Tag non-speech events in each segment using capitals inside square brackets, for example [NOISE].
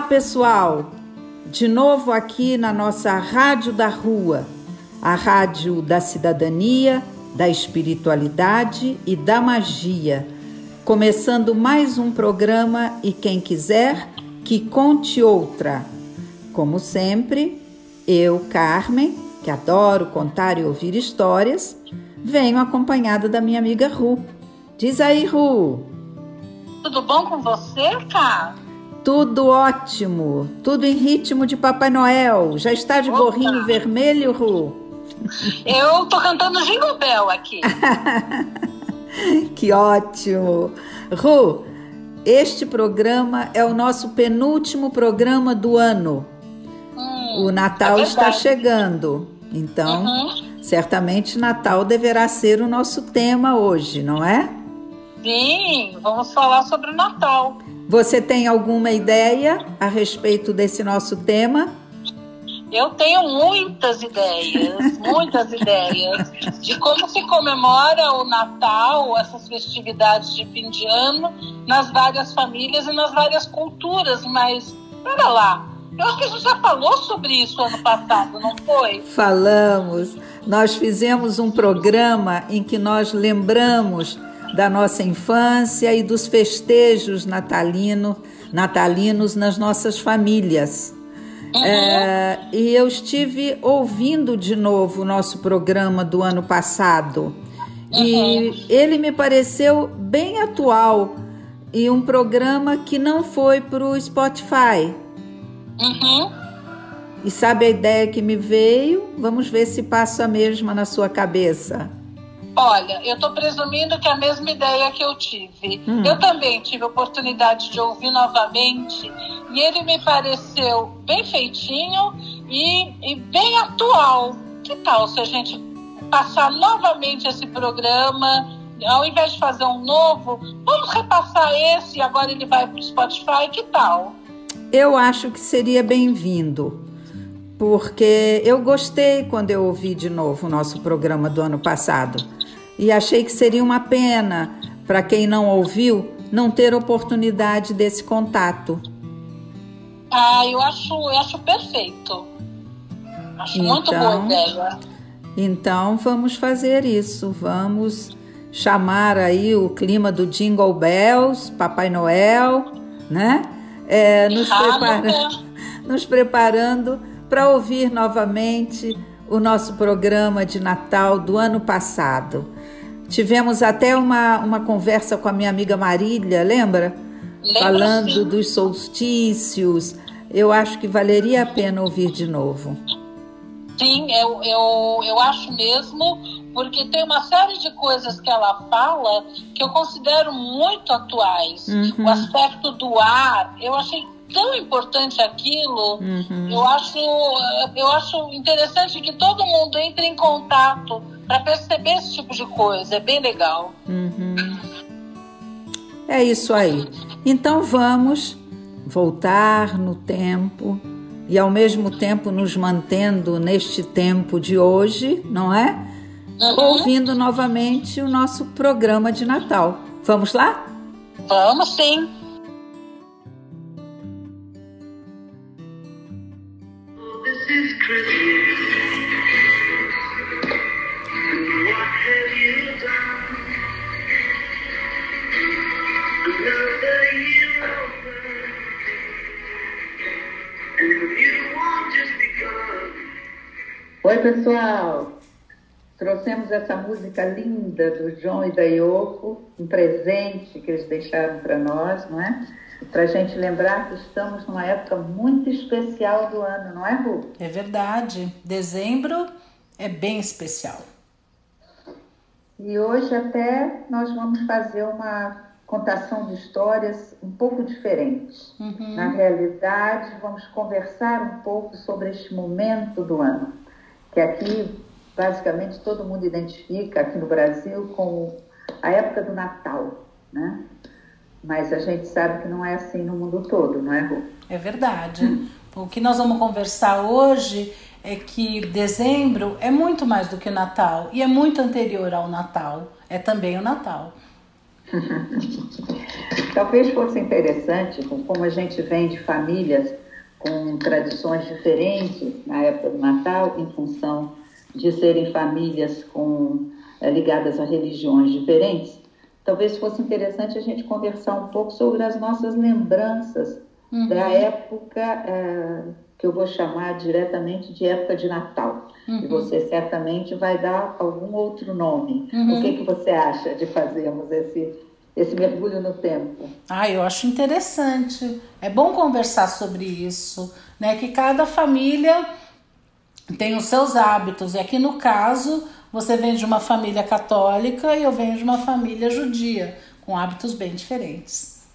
Olá, pessoal! De novo aqui na nossa Rádio da Rua, a rádio da cidadania, da espiritualidade e da magia. Começando mais um programa e quem quiser que conte outra. Como sempre, eu, Carmen, que adoro contar e ouvir histórias, venho acompanhada da minha amiga Ru. Diz aí, Ru. Tudo bom com você, Cá? Tudo ótimo, tudo em ritmo de Papai Noel. Já está de Opa. gorrinho vermelho, Ru? Eu tô cantando Jingle Bell aqui. [LAUGHS] que ótimo! Ru, este programa é o nosso penúltimo programa do ano. Hum, O Natal é está chegando, então Uhum. certamente Natal deverá ser o nosso tema hoje, não é? Sim, vamos falar sobre o Natal. Você tem alguma ideia a respeito desse nosso tema? Eu tenho muitas ideias, [LAUGHS] muitas ideias de como se comemora o Natal, essas festividades de fim de ano, nas várias famílias e nas várias culturas. Mas, pera lá, eu acho que a gente já falou sobre isso ano passado, não foi? Falamos, nós fizemos um programa em que nós lembramos da nossa infância e dos festejos natalino, natalinos nas nossas famílias. É, e eu estive ouvindo de novo o nosso programa do ano passado e ele me pareceu bem atual e um programa que não foi para o Spotify. Uhum. E sabe a ideia que me veio? Vamos ver se passa a mesma na sua cabeça. Olha, eu estou presumindo que é a mesma ideia que eu tive. Hum. Eu também tive a oportunidade de ouvir novamente e ele me pareceu bem feitinho e, e bem atual. Que tal se a gente passar novamente esse programa? Ao invés de fazer um novo, vamos repassar esse e agora ele vai para o Spotify? Que tal? Eu acho que seria bem-vindo, porque eu gostei quando eu ouvi de novo o nosso programa do ano passado e achei que seria uma pena para quem não ouviu não ter oportunidade desse contato. Ah, eu acho, eu acho perfeito. Acho muito boa Então, ideia. Então vamos fazer isso, vamos chamar aí o clima do Jingle Bells, Papai Noel, né? É, nos, Hanukkah. prepara [LAUGHS] nos preparando para ouvir novamente o nosso programa de Natal do ano passado. Tivemos até uma, uma conversa com a minha amiga Marília, lembra? Lembro, Falando sim. dos solstícios. Eu acho que valeria a pena ouvir de novo. Sim, eu, eu, eu acho mesmo, porque tem uma série de coisas que ela fala que eu considero muito atuais. Uhum. O aspecto do ar, eu achei tão importante aquilo. Uhum. Eu acho, eu acho interessante que todo mundo entre em contato para perceber esse tipo de coisa. É bem legal. Uhum. É isso aí. Então vamos voltar no tempo e ao mesmo tempo nos mantendo neste tempo de hoje, não é? Uhum. Ouvindo novamente o nosso programa de Natal. Vamos lá? Vamos sim. Oi, pessoal! Trouxemos essa música linda do John e da Yoko, um presente que eles deixaram para nós, não é? Para a gente lembrar que estamos numa época muito especial do ano, não é, Ru? É verdade. Dezembro é bem especial. E hoje até nós vamos fazer uma contação de histórias um pouco diferente. Uhum. Na realidade, vamos conversar um pouco sobre este momento do ano, que aqui basicamente todo mundo identifica aqui no Brasil com a época do Natal, né? Mas a gente sabe que não é assim no mundo todo, não é, Ru? É verdade. O que nós vamos conversar hoje é que dezembro é muito mais do que o Natal e é muito anterior ao Natal. É também o Natal. [LAUGHS] Talvez fosse interessante, como a gente vem de famílias com tradições diferentes na época do Natal, em função de serem famílias com, eh, ligadas a religiões diferentes, talvez fosse interessante a gente conversar um pouco sobre as nossas lembranças Uhum. da época eh, que eu vou chamar diretamente de época de Natal. E você certamente vai dar algum outro nome. Uhum. O que, que você acha de fazermos esse, esse mergulho no tempo? Ah, eu acho interessante. É bom conversar sobre isso, né? Que cada família tem os seus hábitos. E aqui no caso, você vem de uma família católica e eu venho de uma família judia, com hábitos bem diferentes.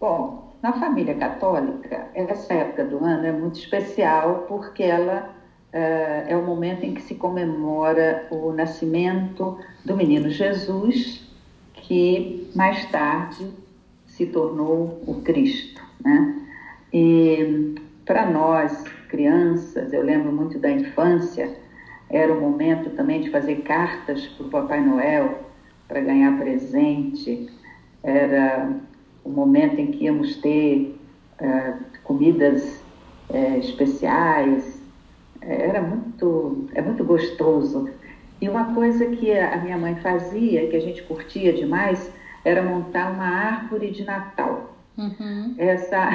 Bom, na família católica, essa época do ano é muito especial porque ela eh, é o momento em que se comemora o nascimento do menino Jesus, que mais tarde se tornou o Cristo, né? E para nós, crianças, eu lembro muito da infância, era o momento também de fazer cartas para o Papai Noel para ganhar presente, era o momento em que íamos ter eh, comidas eh, especiais, era muito, é muito gostoso. E uma coisa que a minha mãe fazia, que a gente curtia demais, era montar uma árvore de Natal. Uhum. Essa,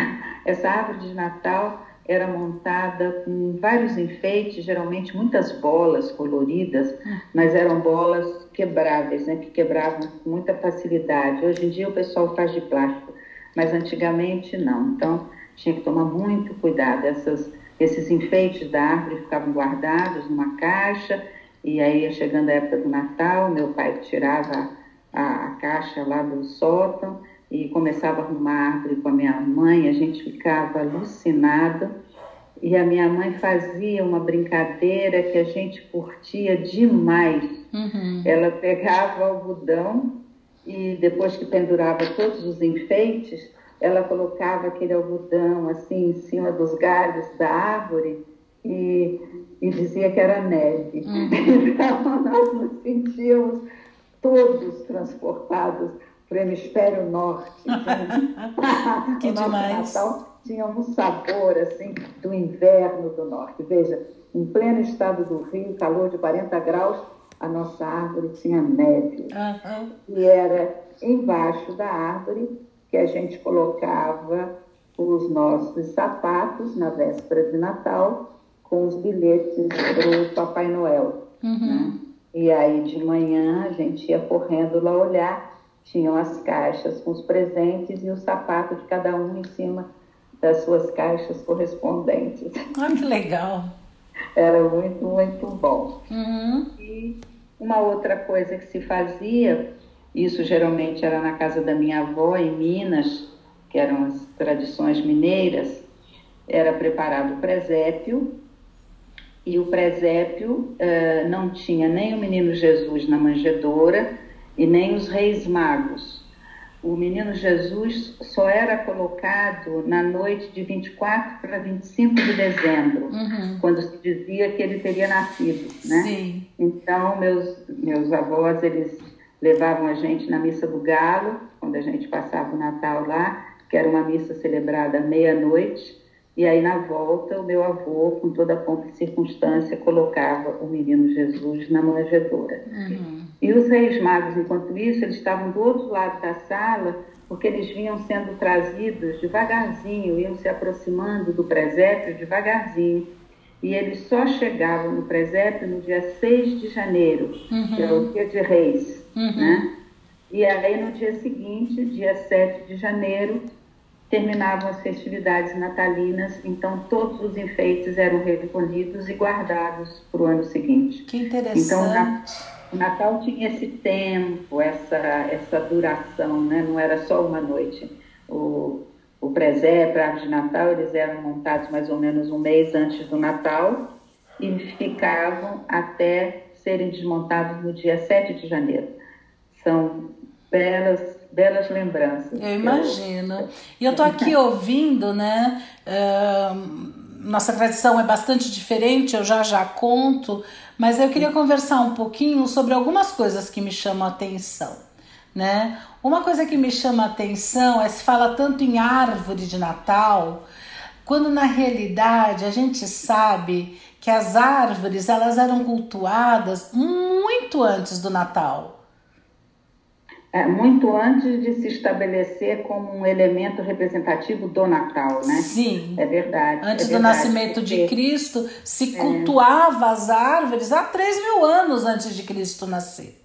essa árvore de Natal era montada com vários enfeites, geralmente muitas bolas coloridas, mas eram bolas quebráveis, né, que quebravam com muita facilidade. Hoje em dia o pessoal faz de plástico, mas antigamente não. Então tinha que tomar muito cuidado. Essas, esses enfeites da árvore ficavam guardados numa caixa e aí ia chegando a época do Natal, meu pai tirava a, a caixa lá do sótão e começava a arrumar a árvore com a minha mãe, a gente ficava alucinado. E a minha mãe fazia uma brincadeira que a gente curtia demais. Uhum. Ela pegava o algodão e depois que pendurava todos os enfeites, ela colocava aquele algodão assim em cima dos galhos da árvore e, e dizia que era neve. [LAUGHS] Então nós nos sentíamos todos transportados para o hemisfério norte. [LAUGHS] Então, [LAUGHS] Que o demais. Natal tinha um sabor assim do inverno do norte. Veja, em pleno estado do Rio, calor de 40 graus, a nossa árvore tinha neve. Aham. E era embaixo da árvore que a gente colocava os nossos sapatos na véspera de Natal com os bilhetes para o Papai Noel. né? E aí de manhã a gente ia correndo lá olhar, tinham as caixas com os presentes e o sapato de cada um em cima das suas caixas correspondentes. Ah, que legal. Era muito, muito bom. Uhum. E uma outra coisa que se fazia, isso geralmente era na casa da minha avó, em Minas, que eram as tradições mineiras, era preparado o presépio, e o presépio eh, não tinha nem o menino Jesus na manjedoura e nem os reis magos. O menino Jesus só era colocado na noite de 24 para 25 de dezembro, Uhum. quando se dizia que ele teria nascido, né? Sim. Então, meus, meus avós, eles levavam a gente na missa do galo, quando a gente passava o Natal lá, que era uma missa celebrada meia-noite, e aí na volta o meu avô, com toda a pompa e circunstância, colocava o menino Jesus na manjedoura. E os reis magos, enquanto isso, eles estavam do outro lado da sala, porque eles vinham sendo trazidos devagarzinho, iam se aproximando do presépio devagarzinho. E eles só chegavam no presépio no dia 6 de janeiro, que é o dia de reis, né? E aí no dia seguinte, dia 7 de janeiro, terminavam as festividades natalinas, então todos os enfeites eram recolhidos e guardados para o ano seguinte. Que interessante. Então, O Natal tinha esse tempo, essa, essa duração, né? não era só uma noite. O, o presépio, a árvore de Natal, eles eram montados mais ou menos um mês antes do Natal e ficavam até serem desmontados no dia 7 de janeiro. São belas, belas lembranças. Eu imagino. E eu tô aqui [LAUGHS] ouvindo, né? nossa tradição é bastante diferente, eu já já conto, mas eu queria conversar um pouquinho sobre algumas coisas que me chamam a atenção, né? Uma coisa que me chama a atenção é se fala tanto em árvore de Natal, quando na realidade a gente sabe que as árvores elas eram cultuadas muito antes do Natal. É, muito antes de se estabelecer como um elemento representativo do Natal, né? Sim. É verdade. Antes é do verdade, nascimento de porque- Cristo, se cultuava as árvores há 3 mil anos antes de Cristo nascer.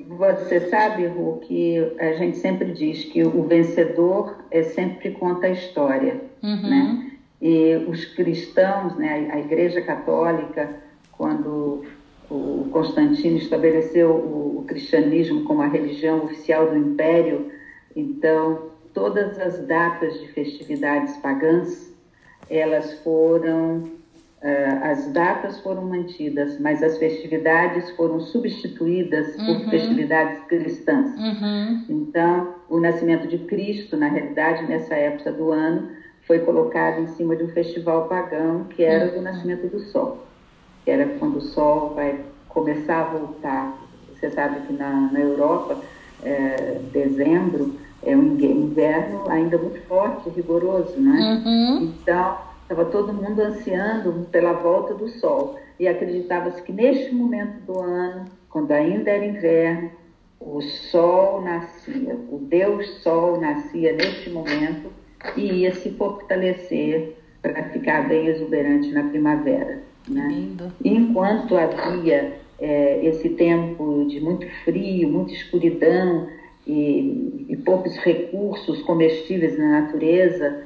Você sabe, Ru, que a gente sempre diz que o vencedor é sempre conta a história, Uhum. né? E os cristãos, né, a Igreja Católica, quando o Constantino estabeleceu o, o cristianismo como a religião oficial do Império, então todas as datas de festividades pagãs, elas foram eh, as datas foram mantidas, mas as festividades foram substituídas por festividades cristãs. Uhum. Então, o nascimento de Cristo, na realidade, nessa época do ano, foi colocado em cima de um festival pagão que era do nascimento do sol, que era quando o sol vai começar a voltar. Você sabe que na, na Europa, eh, dezembro é um inverno ainda muito forte, rigoroso, né? Uhum. Então, estava todo mundo ansiando pela volta do sol. E acreditava-se que neste momento do ano, quando ainda era inverno, o sol nascia, o Deus Sol nascia neste momento e ia se fortalecer para ficar bem exuberante na primavera. Né? Enquanto havia eh, esse tempo de muito frio, muita escuridão e, e poucos recursos comestíveis na natureza,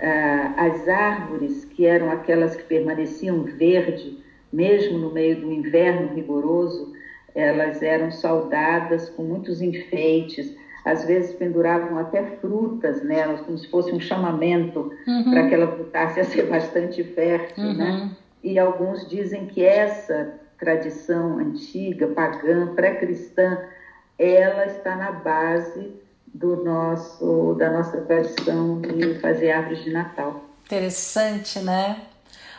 ah, as árvores, que eram aquelas que permaneciam verde, mesmo no meio do inverno rigoroso, elas eram saudadas com muitos enfeites, às vezes penduravam até frutas nelas, como se fosse um chamamento para que ela voltasse a ser [LAUGHS] bastante fértil, né? E alguns dizem que essa tradição antiga, pagã, pré-cristã, ela está na base do nosso, da nossa tradição de fazer árvores de Natal. Interessante, né?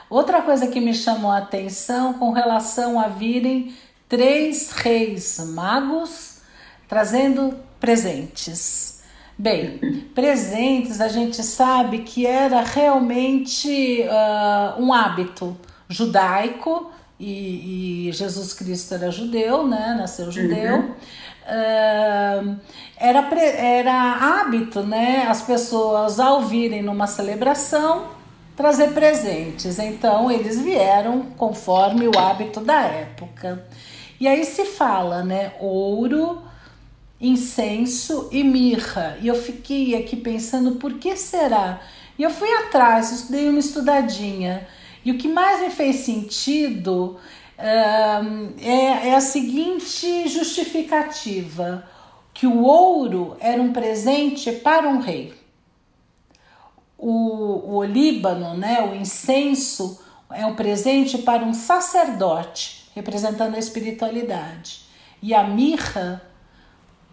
Outra coisa que me chamou a atenção com relação a virem três reis magos trazendo presentes. Bem, [LAUGHS] presentes a gente sabe que era realmente ah, um hábito judaico e, e Jesus Cristo era judeu, né? Nasceu judeu. Ah, era, pre- era hábito, né? As pessoas ao virem numa celebração trazer presentes. Então eles vieram conforme o hábito da época. E aí se fala, né? Ouro, incenso e mirra. E eu fiquei aqui pensando por que será? E eu fui atrás, dei uma estudadinha. E o que mais me fez sentido ahn, é, é a seguinte justificativa: que o ouro era um presente para um rei. O, o olíbano, né, o incenso, é um presente para um sacerdote, representando a espiritualidade. E a mirra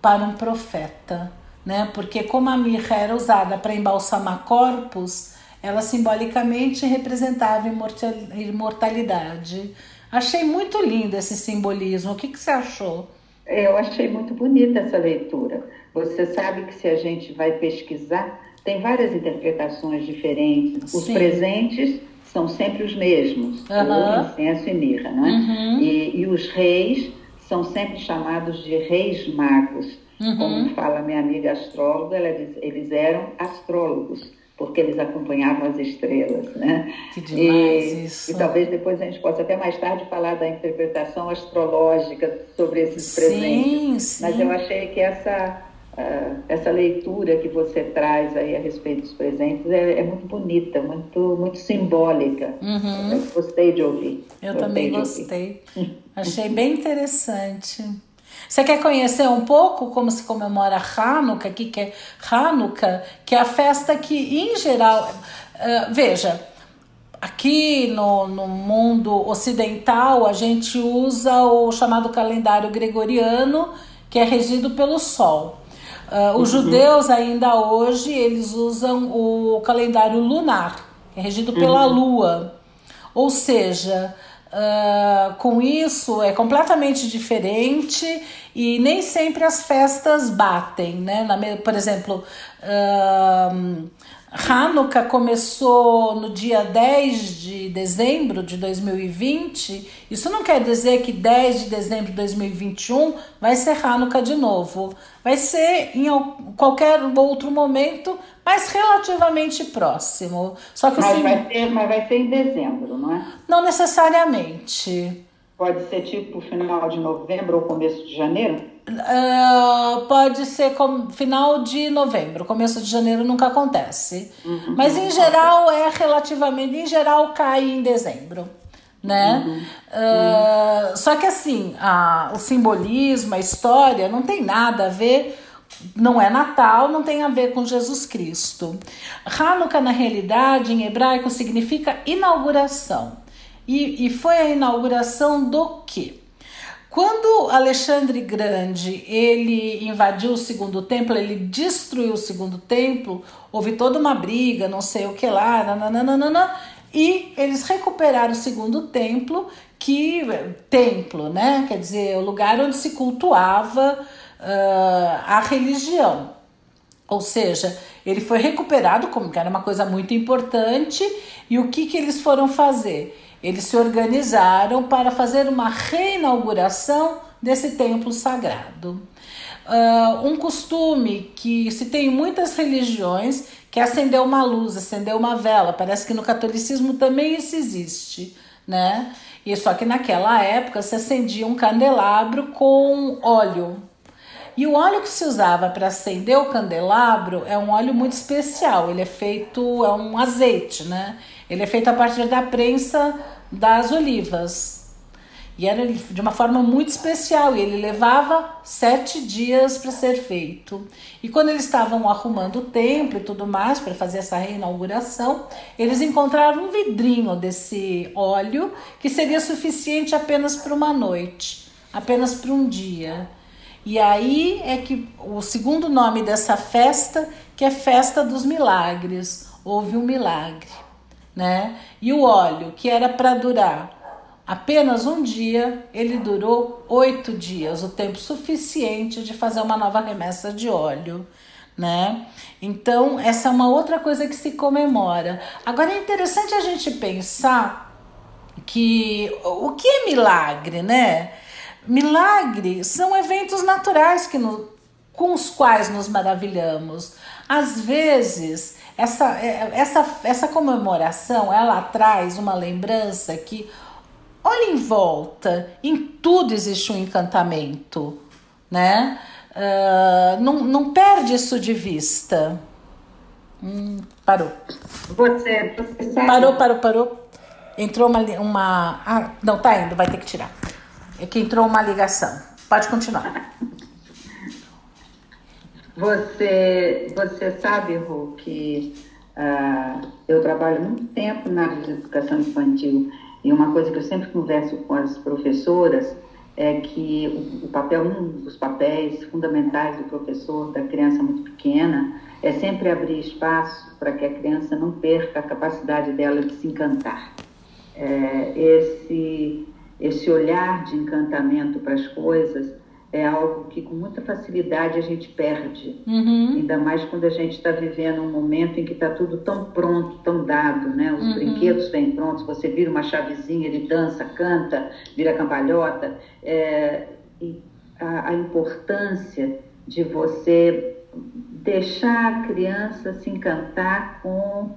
para um profeta, né? Porque como a mirra era usada para embalsamar corpos, ela simbolicamente representava imortal- imortalidade. Achei muito lindo esse simbolismo. O que, que você achou? É, Eu achei muito bonita essa leitura. Você sabe que se a gente vai pesquisar, tem várias interpretações diferentes. Os Sim. presentes são sempre os mesmos, Aham. ouro, incenso e mirra, não é? Uhum. E, e os reis são sempre chamados de reis magos. Uhum. Como fala minha amiga astróloga, ela diz, eles eram astrólogos, porque eles acompanhavam as estrelas, né? Que demais e, isso. E talvez depois a gente possa até mais tarde falar da interpretação astrológica sobre esses Sim, presentes. sim. Mas eu achei que essa ah, essa leitura que você traz aí a respeito dos presentes é, é muito bonita, muito, muito simbólica. Uhum. Eu gostei de ouvir. Eu gostei também gostei. [LAUGHS] Achei bem interessante. Você quer conhecer um pouco como se comemora Hanukkah, que que é Hanukkah, que é a festa que, em geral, eh, veja, aqui no, no mundo ocidental a gente usa o chamado calendário gregoriano, que é regido pelo Sol. Ah, os judeus ainda hoje eles usam o calendário lunar, que é regido pela Lua. Ou seja, ah, com isso é completamente diferente e nem sempre as festas batem, né? Na por exemplo, ah, Hanukkah começou no dia 10 de dezembro de 2020. Isso não quer dizer que 10 de dezembro de 2021 vai ser Hanukkah de novo. Vai ser em al- qualquer outro momento, mas relativamente próximo. Só que Mas assim, vai, ser, mas vai ser em dezembro, não é? não necessariamente. Pode ser tipo final de novembro ou começo de janeiro? Ah, pode ser com, final de novembro, começo de janeiro nunca acontece. Mas em geral é relativamente, em geral cai em dezembro. Né? Ah, Só que assim, a, o simbolismo, a história não tem nada a ver, não é Natal, não tem a ver com Jesus Cristo. Hanukkah, na realidade, em hebraico, significa inauguração. E, e foi a inauguração do quê? Quando Alexandre Grande ele invadiu o segundo templo, ele destruiu o segundo templo, houve toda uma briga, não sei o que lá, nananana, e eles recuperaram o segundo templo, que templo, né? Quer dizer, o lugar onde se cultuava ah, a religião. Ou seja, ele foi recuperado como que era uma coisa muito importante. E o que, que eles foram fazer? Eles se organizaram para fazer uma reinauguração desse templo sagrado. Ah, um costume que se tem em muitas religiões, que é acender uma luz, acender uma vela. Parece que no catolicismo também isso existe, né? E só que naquela época se acendia um candelabro com óleo. E o óleo que se usava para acender o candelabro é um óleo muito especial. Ele é feito, é um azeite, né? Ele é feito a partir da prensa das olivas. E era de uma forma muito especial. E ele levava sete dias para ser feito. E quando eles estavam arrumando o templo e tudo mais para fazer essa reinauguração, eles encontraram um vidrinho desse óleo que seria suficiente apenas para uma noite, apenas para um dia. E aí é que o segundo nome dessa festa, que é Festa dos Milagres, houve um milagre, né? E o óleo, que era para durar apenas um dia, ele durou oito dias, o tempo suficiente de fazer uma nova remessa de óleo, né? Então, essa é uma outra coisa que se comemora. Agora é interessante a gente pensar que o que é milagre, né? Milagre são eventos naturais que no, com os quais nos maravilhamos. Às vezes, essa, essa, essa comemoração ela traz uma lembrança que, olha em volta, em tudo existe um encantamento, né? Uh, não, não perde isso de vista. Hum, parou. Você, você sabe. Parou, parou, parou. Entrou uma. uma ah, não, tá indo, vai ter que tirar. É que entrou uma ligação. Pode continuar. Você, você sabe, Ru, que ah, eu trabalho muito tempo na área de educação infantil e uma coisa que eu sempre converso com as professoras é que o, o papel, um dos papéis fundamentais do professor da criança muito pequena é sempre abrir espaço para que a criança não perca a capacidade dela de se encantar. É, esse, esse olhar de encantamento para as coisas é algo que com muita facilidade a gente perde. Uhum. Ainda mais quando a gente está vivendo um momento em que está tudo tão pronto, tão dado, né? Os Uhum. brinquedos vêm prontos, você vira uma chavezinha, ele dança, canta, vira cambalhota. É, e a, a importância de você deixar a criança se encantar com,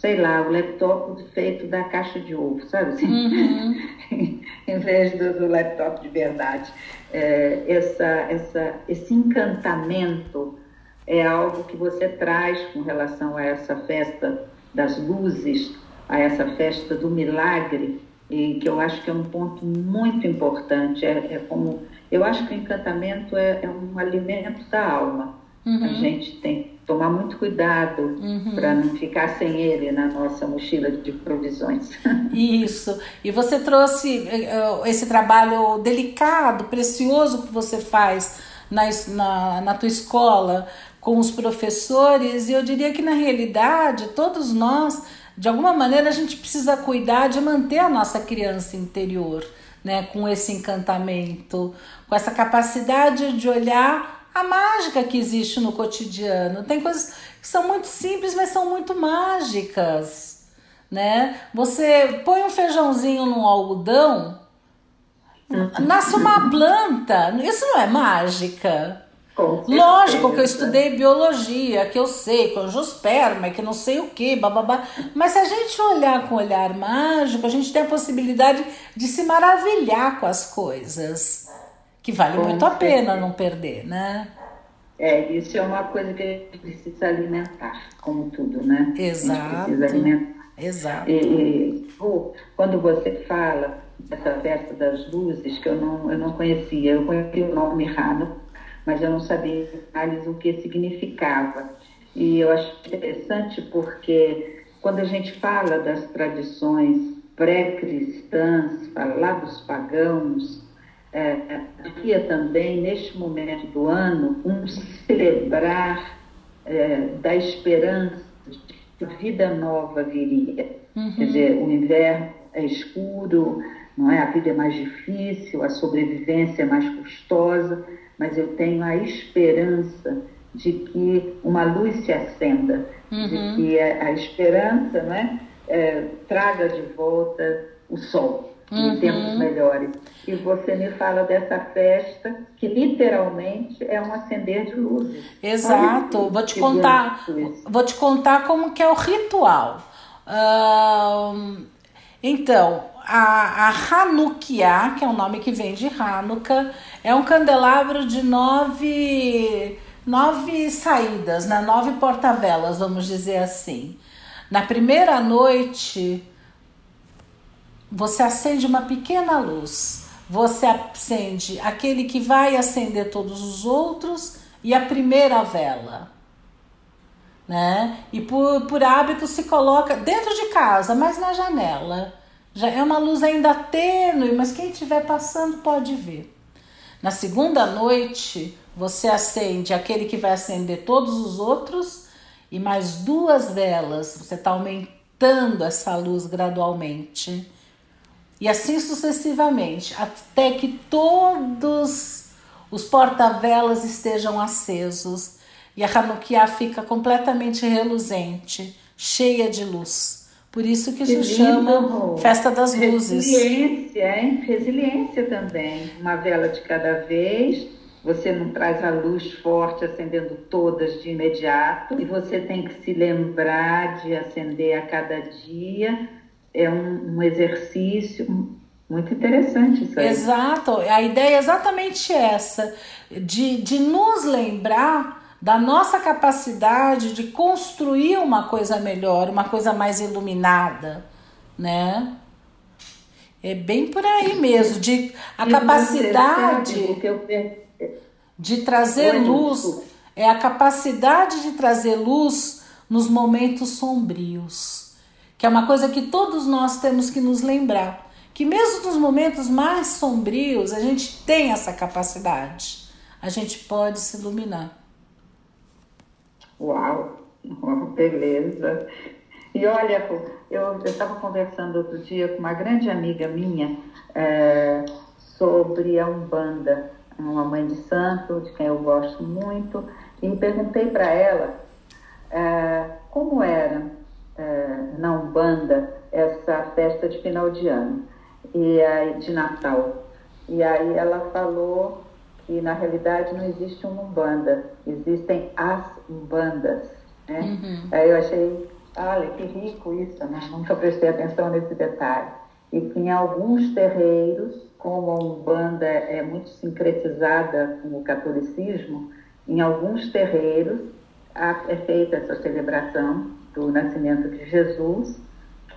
sei lá, o laptop feito da caixa de ovo, sabe? Assim? Uhum. [LAUGHS] em vez do, do laptop de verdade. É, essa, essa, esse encantamento é algo que você traz com relação a essa festa das luzes, a essa festa do milagre, e que eu acho que é um ponto muito importante. É, é como eu acho que o encantamento é, é um alimento da alma. Uhum. A gente tem tomar muito cuidado uhum. para não ficar sem ele na nossa mochila de provisões. [LAUGHS] Isso. E você trouxe uh, esse trabalho delicado, precioso que você faz na, na, na tua escola com os professores, e eu diria que na realidade todos nós, de alguma maneira, a gente precisa cuidar de manter a nossa criança interior. Né, com esse encantamento, com essa capacidade de olhar a mágica que existe no cotidiano. Tem coisas que são muito simples, mas são muito mágicas, né? Você põe um feijãozinho num algodão, nasce uma planta. Isso não é mágica. Lógico que eu estudei biologia, que eu sei, que angiosperma, que não sei o que, bababá. Mas se a gente olhar com olhar mágico, a gente tem a possibilidade de se maravilhar com as coisas que vale muito a pena não perder, né? É, isso é uma coisa que a gente precisa alimentar, como tudo, né? Exato. precisa alimentar. Exato. E, quando você fala dessa festa das luzes, que eu não, eu não conhecia, eu conhecia o nome Hanukkah, mas eu não sabia detalhes o que significava. E eu acho interessante porque quando a gente fala das tradições pré-cristãs, falar dos pagãos, é, havia também, neste momento do ano, um celebrar é, da esperança de que a vida nova viria. Uhum. Quer dizer, o inverno é escuro, não é? a vida é mais difícil, a sobrevivência é mais custosa, mas eu tenho a esperança de que uma luz se acenda, uhum. de que a, a esperança não é? é, traga de volta o sol uhum. em tempos melhores. E você me fala dessa festa que literalmente é um acender de luzes. Exato. vou te contar, vou te contar como que é o ritual. Então, a, a Hanukkah, que é o nome que vem de Hanukkah, é um candelabro de nove, nove saídas, né? nove porta-velas, vamos dizer assim. Na primeira noite, você acende uma pequena luz, você acende aquele que vai acender todos os outros e a primeira vela. Né? E por, por hábito se coloca dentro de casa, mas na janela. Já é uma luz ainda tênue, mas quem estiver passando pode ver. Na segunda noite, você acende aquele que vai acender todos os outros e mais duas velas. Você está aumentando essa luz gradualmente. E assim sucessivamente, até que todos os porta-velas estejam acesos e a Hanukkah fica completamente reluzente, cheia de luz. Por isso que, que se chama Festa das Luzes. Resiliência, hein? Resiliência também. Uma vela de cada vez. Você não traz a luz forte acendendo todas de imediato. E você tem que se lembrar de acender a cada dia é um, um exercício muito interessante isso aí. Exato, a ideia é exatamente essa, de, de nos lembrar da nossa capacidade de construir uma coisa melhor, uma coisa mais iluminada, né? É bem por aí mesmo, de a capacidade de trazer luz, é a capacidade de trazer luz nos momentos sombrios que é uma coisa que todos nós temos que nos lembrar, que mesmo nos momentos mais sombrios, a gente tem essa capacidade, a gente pode se iluminar. Uau, [LAUGHS] beleza. E olha, eu estava conversando outro dia com uma grande amiga minha é, sobre a Umbanda, uma mãe de santo, de quem eu gosto muito, e perguntei para ela é, como era na Umbanda essa festa de final de ano e aí, de Natal. E aí ela falou que na realidade não existe uma Umbanda, existem as Umbandas. Né? Uhum. Aí eu achei, olha que rico isso, né? [LAUGHS] nunca prestei atenção nesse detalhe. E que em alguns terreiros, como a Umbanda é muito sincretizada com o catolicismo, em alguns terreiros é feita essa celebração do nascimento de Jesus,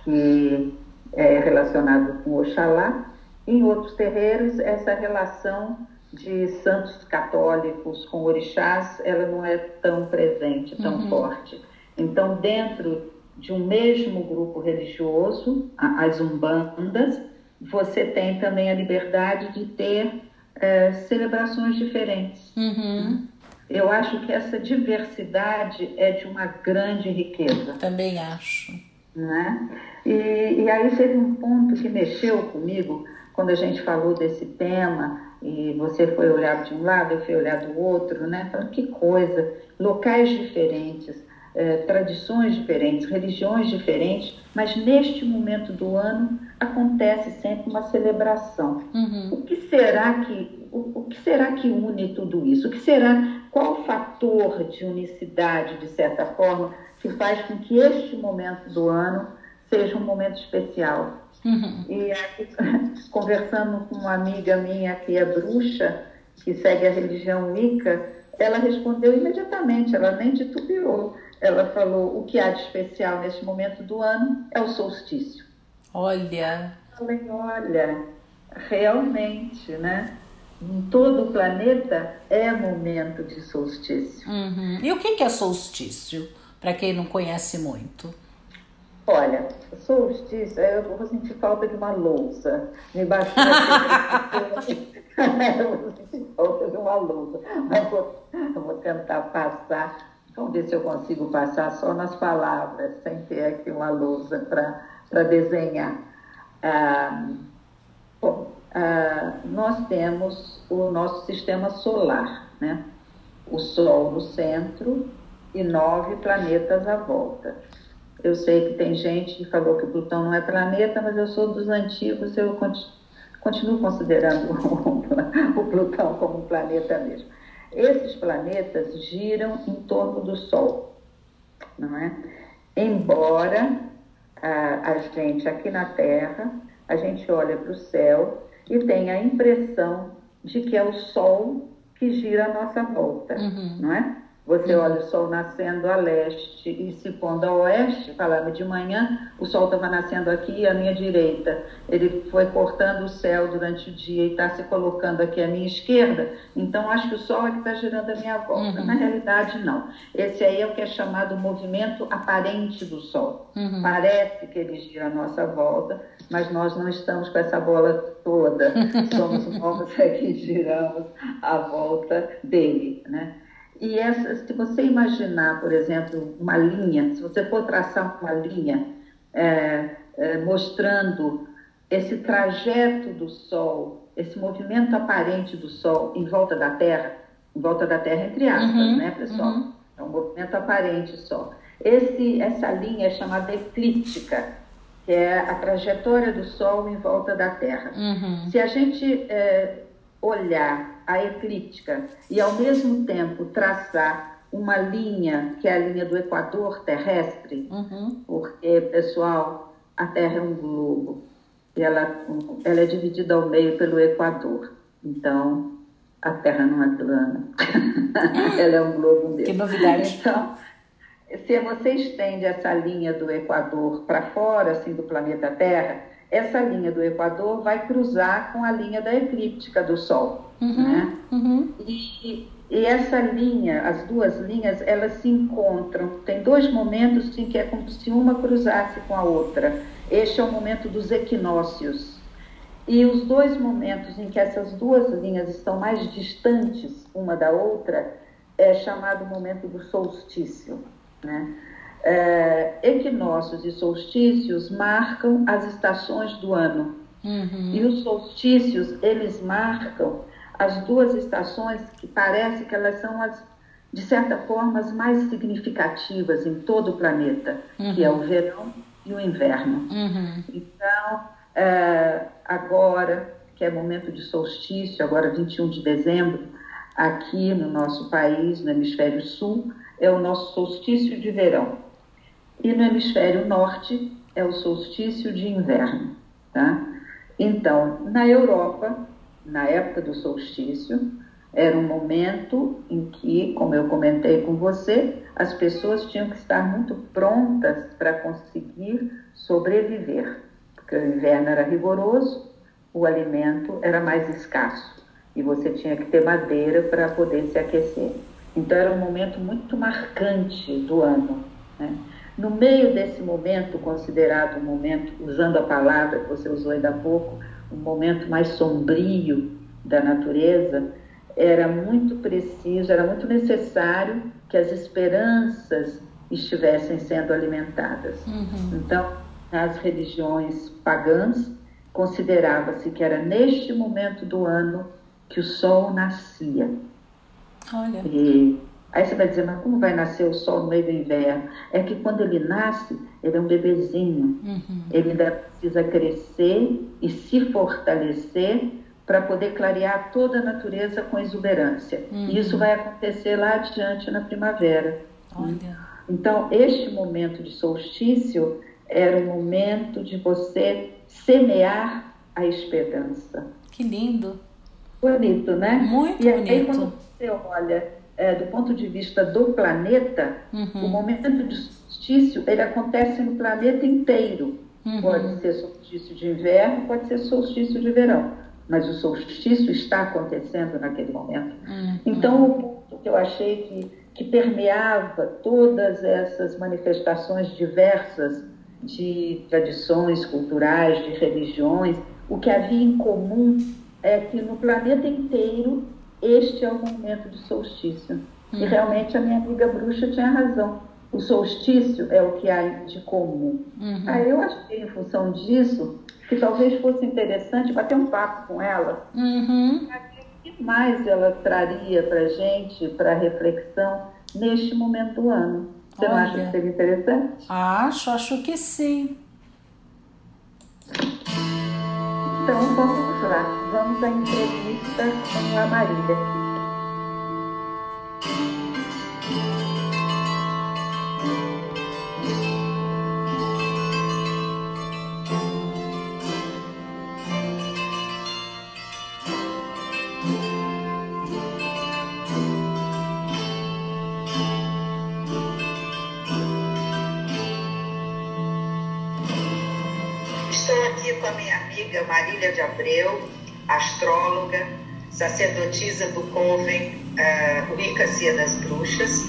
que é relacionado com Oxalá. Em outros terreiros, essa relação de santos católicos com orixás, ela não é tão presente, tão uhum. forte. Então, dentro de um mesmo grupo religioso, as umbandas, você tem também a liberdade de ter é, celebrações diferentes. Uhum. Eu acho que essa diversidade é de uma grande riqueza. Também acho. Né? E, e aí teve um ponto que mexeu comigo quando a gente falou desse tema e você foi olhar de um lado, eu fui olhar do outro, né? Falando que coisa, locais diferentes, eh, tradições diferentes, religiões diferentes, mas neste momento do ano acontece sempre uma celebração. Uhum. O que será que o, o, que será que une tudo isso? O que será qual o fator de unicidade de certa forma que faz com que este momento do ano seja um momento especial? Uhum. E aqui, [LAUGHS] conversando com uma amiga minha que é bruxa, que segue a religião Wicca, ela respondeu imediatamente, ela nem titubeou. Ela falou: o que há de especial neste momento do ano é o solstício. Olha. Falei, olha, realmente, né? Em todo o planeta é momento de solstício. Uhum. E o que é solstício? Para quem não conhece muito. Olha, solstício, eu vou sentir falta de uma louça. Me baixou. [LAUGHS] eu vou sentir falta de uma louça. Mas vou, eu vou tentar passar Vamos ver se eu consigo passar só nas palavras, sem ter aqui uma lousa para desenhar. Ah, bom, ah, nós temos o nosso sistema solar, né? O Sol no centro e nove planetas à volta. Eu sei que tem gente que falou que Plutão não é planeta, mas eu sou dos antigos, eu continuo considerando [LAUGHS] o Plutão como um planeta mesmo. Esses planetas giram em torno do Sol, não é? Embora a, a gente aqui na Terra, a gente olha para o céu e tem a impressão de que é o Sol que gira a nossa volta, uhum. não é? Você olha o sol nascendo a leste e se pondo a oeste, falava de manhã, o sol estava nascendo aqui à minha direita. Ele foi cortando o céu durante o dia e está se colocando aqui à minha esquerda. Então, acho que o sol é que está girando a minha volta. Uhum. Na realidade, não. Esse aí é o que é chamado movimento aparente do sol. Uhum. Parece que ele gira a nossa volta, mas nós não estamos com essa bola toda. [LAUGHS] Somos nós é que giramos a volta dele, né? E essa, se você imaginar, por exemplo, uma linha, se você for traçar uma linha é, é, mostrando esse trajeto do Sol, esse movimento aparente do Sol em volta da Terra, em volta da Terra entre aspas, uhum, né, pessoal? Uhum. É um movimento aparente só. Esse, essa linha é chamada eclíptica, que é a trajetória do Sol em volta da Terra. Uhum. Se a gente é, olhar a eclíptica e, ao mesmo tempo, traçar uma linha, que é a linha do equador terrestre, uhum. porque, pessoal, a Terra é um globo e ela, ela é dividida ao meio pelo equador. Então, a Terra não é plana, [LAUGHS] ela é um globo mesmo. Que novidade. Então, se você estende essa linha do equador para fora, assim, do planeta Terra, essa linha do Equador vai cruzar com a linha da eclíptica do Sol. Uhum, né? uhum. E, e, essa linha, as duas linhas, elas se encontram. Tem dois momentos em que é como se uma cruzasse com a outra. Este é o momento dos equinócios. E os dois momentos em que essas duas linhas estão mais distantes uma da outra é chamado momento do solstício. Né? é, equinócios e solstícios marcam as estações do ano. Uhum. E os solstícios, eles marcam as duas estações que parece que elas são as, de certa forma, as mais significativas em todo o planeta, uhum. que é o verão e o inverno. Uhum. Então, é, agora, que é momento de solstício, agora 21 de dezembro, aqui no nosso país, no hemisfério sul, é o nosso solstício de verão e no hemisfério norte é o solstício de inverno. Tá? Então, na Europa, na época do solstício, Era um momento em que, como eu comentei com você, as pessoas tinham que estar muito prontas para conseguir sobreviver, porque o inverno era rigoroso, o alimento era mais escasso e você tinha que ter madeira para poder se aquecer. Então era um momento muito marcante do ano. Né? No meio desse momento, considerado um momento, usando a palavra que você usou ainda há pouco, um momento mais sombrio da natureza, era muito preciso, era muito necessário que as esperanças estivessem sendo alimentadas. Uhum. Então, nas religiões pagãs, considerava-se que era neste momento do ano que o sol nascia. Olha. E aí você vai dizer, mas como vai nascer o sol no meio do inverno? É que quando ele nasce, ele é um bebezinho. Uhum. Ele ainda precisa crescer e se fortalecer para poder clarear toda a natureza com exuberância. Uhum. E isso vai acontecer lá adiante na primavera. Olha. Então, este momento de solstício era o momento de você semear a esperança. Que lindo. Bonito, né? Muito e aí, bonito. quando você olha é, do ponto de vista do planeta, Uhum. o momento de solstício ele acontece no planeta inteiro. Uhum. Pode ser solstício de inverno, pode ser solstício de verão, mas o solstício está acontecendo naquele momento. Uhum. Então, o ponto que eu achei que, que permeava todas essas manifestações diversas de tradições culturais, de religiões, o que havia em comum é que no planeta inteiro este é o momento de solstício. E realmente a minha amiga bruxa tinha razão. O solstício é o que há de comum. Uhum. Aí eu achei, em função disso, que talvez fosse interessante bater um papo com ela Uhum. o que mais ela traria para gente, para reflexão, neste momento do ano? Você não acha Olha. que seria interessante? Acho, acho que sim. Então vamos vamos à entrevista com a Marília. De Abreu, astróloga, sacerdotisa do Coven uh, Uicacia das Bruxas,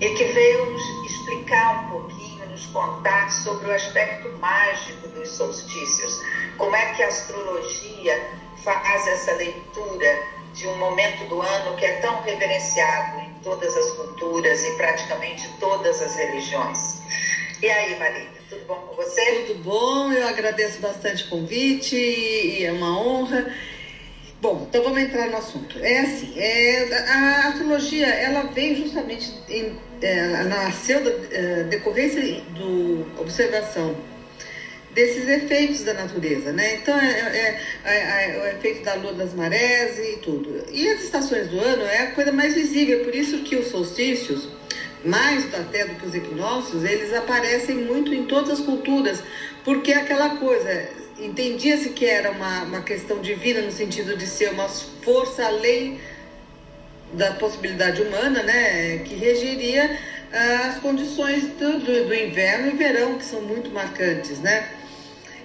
e que veio nos explicar um pouquinho, nos contar sobre o aspecto mágico dos solstícios. Como é que a astrologia faz essa leitura de um momento do ano que é tão reverenciado em todas as culturas e praticamente todas as religiões. E aí, Marília, tudo bom com você? Tudo bom, eu agradeço bastante o convite e é uma honra. Bom, então vamos entrar no assunto. É assim, é, a astrologia, ela veio justamente, em, é, nasceu da é, decorrência do observação desses efeitos da natureza, né? Então, é, é, é, é o efeito da lua das marés e tudo. E as estações do ano é a coisa mais visível, por isso que os solstícios, mais até do que os equinócios, eles aparecem muito em todas as culturas, porque é aquela coisa, entendia-se que era uma, uma questão divina no sentido de ser uma força além da possibilidade humana, né, que regeria ah, as condições do, do, do, inverno e verão, que são muito marcantes, né.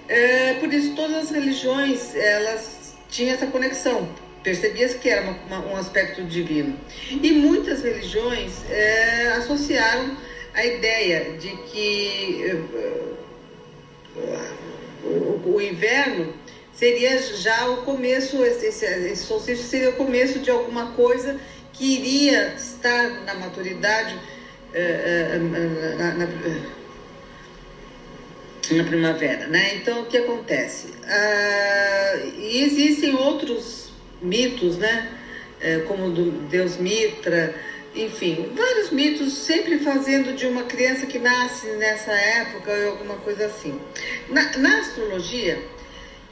É, por isso todas as religiões, elas tinham essa conexão, percebia-se que era uma, uma, um aspecto divino. E muitas religiões é, associaram a ideia de que o, o, inverno seria já o começo, esse, esse solstício seria o começo de alguma coisa que iria estar na maturidade é, na, na, na, primavera, né? Então o que acontece? Ah, e existem outros mitos, né? É, como do Deus Mitra, enfim, vários mitos, sempre fazendo de uma criança que nasce nessa época ou alguma coisa assim. Na, na astrologia,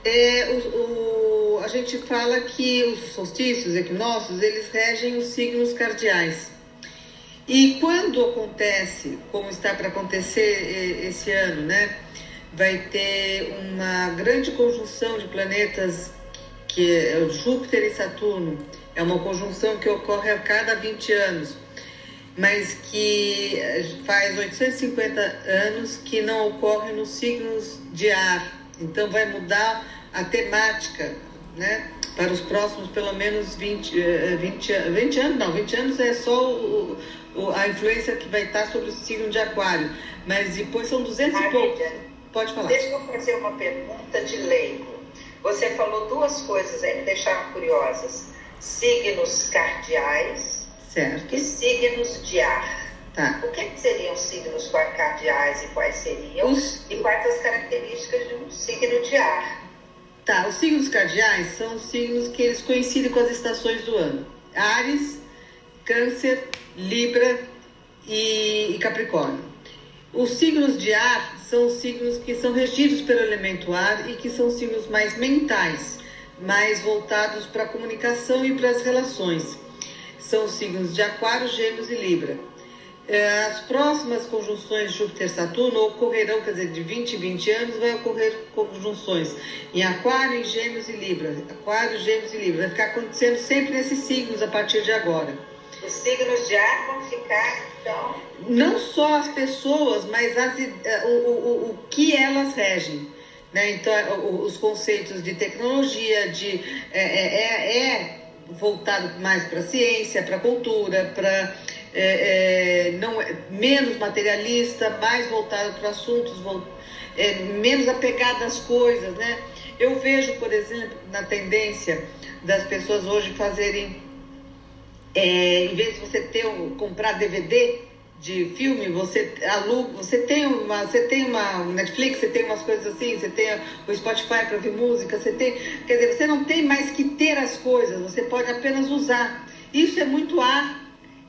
é, o, o, a gente fala que os solstícios, equinócios, eles regem os signos cardeais. E quando acontece, como está para acontecer esse ano, né, vai ter uma grande conjunção de planetas que é o Júpiter e Saturno É uma conjunção que ocorre a cada 20 anos, mas que eh, faz 850 anos que não ocorre nos signos de ar. Então vai mudar a temática, né? Para os próximos pelo menos 20, eh, 20, 20 anos, não, 20 anos é só o, o- a influência que vai estar sobre o signo de aquário. Mas depois são 200 e poucos. Pode falar. Deixa eu fazer uma pergunta de leigo. Você falou duas coisas aí que me deixaram curiosas: signos cardeais Certo. e signos de ar. Tá. O que, que seriam signos cardeais e quais seriam? Os- E quais as características de um signo de ar? Tá, os signos cardeais são os signos que eles coincidem com as estações do ano. Ares, Câncer, Libra e, e Capricórnio. Os signos de ar são os signos que são regidos pelo elemento ar e que são signos mais mentais, mais voltados para a comunicação e para as relações. São os signos de Aquário, Gêmeos e Libra. Eh, As próximas conjunções Júpiter-Saturno ocorrerão, quer dizer, de 20 em 20 anos vai ocorrer conjunções em Aquário, em Gêmeos e Libra. Aquário, Gêmeos e Libra. Vai ficar acontecendo sempre nesses signos a partir de agora. Os signos de ar vão ficar, então, Não só as pessoas, mas as eh, o, o, o- que elas regem. Né? Então, o- os conceitos de tecnologia, de, é, é- é- é voltado mais para a ciência, para a cultura, para é, é, não é- menos materialista, mais voltado para assuntos, é, menos apegado às coisas, né? Eu vejo, por exemplo, na tendência das pessoas hoje fazerem é, em vez de você ter um, comprar DVD de filme, você aluga, você tem uma, você tem uma Netflix, você tem umas coisas assim, você tem o Spotify para ouvir música, você tem, quer dizer, você não tem mais que ter as coisas, você pode apenas usar. Isso é muito ar,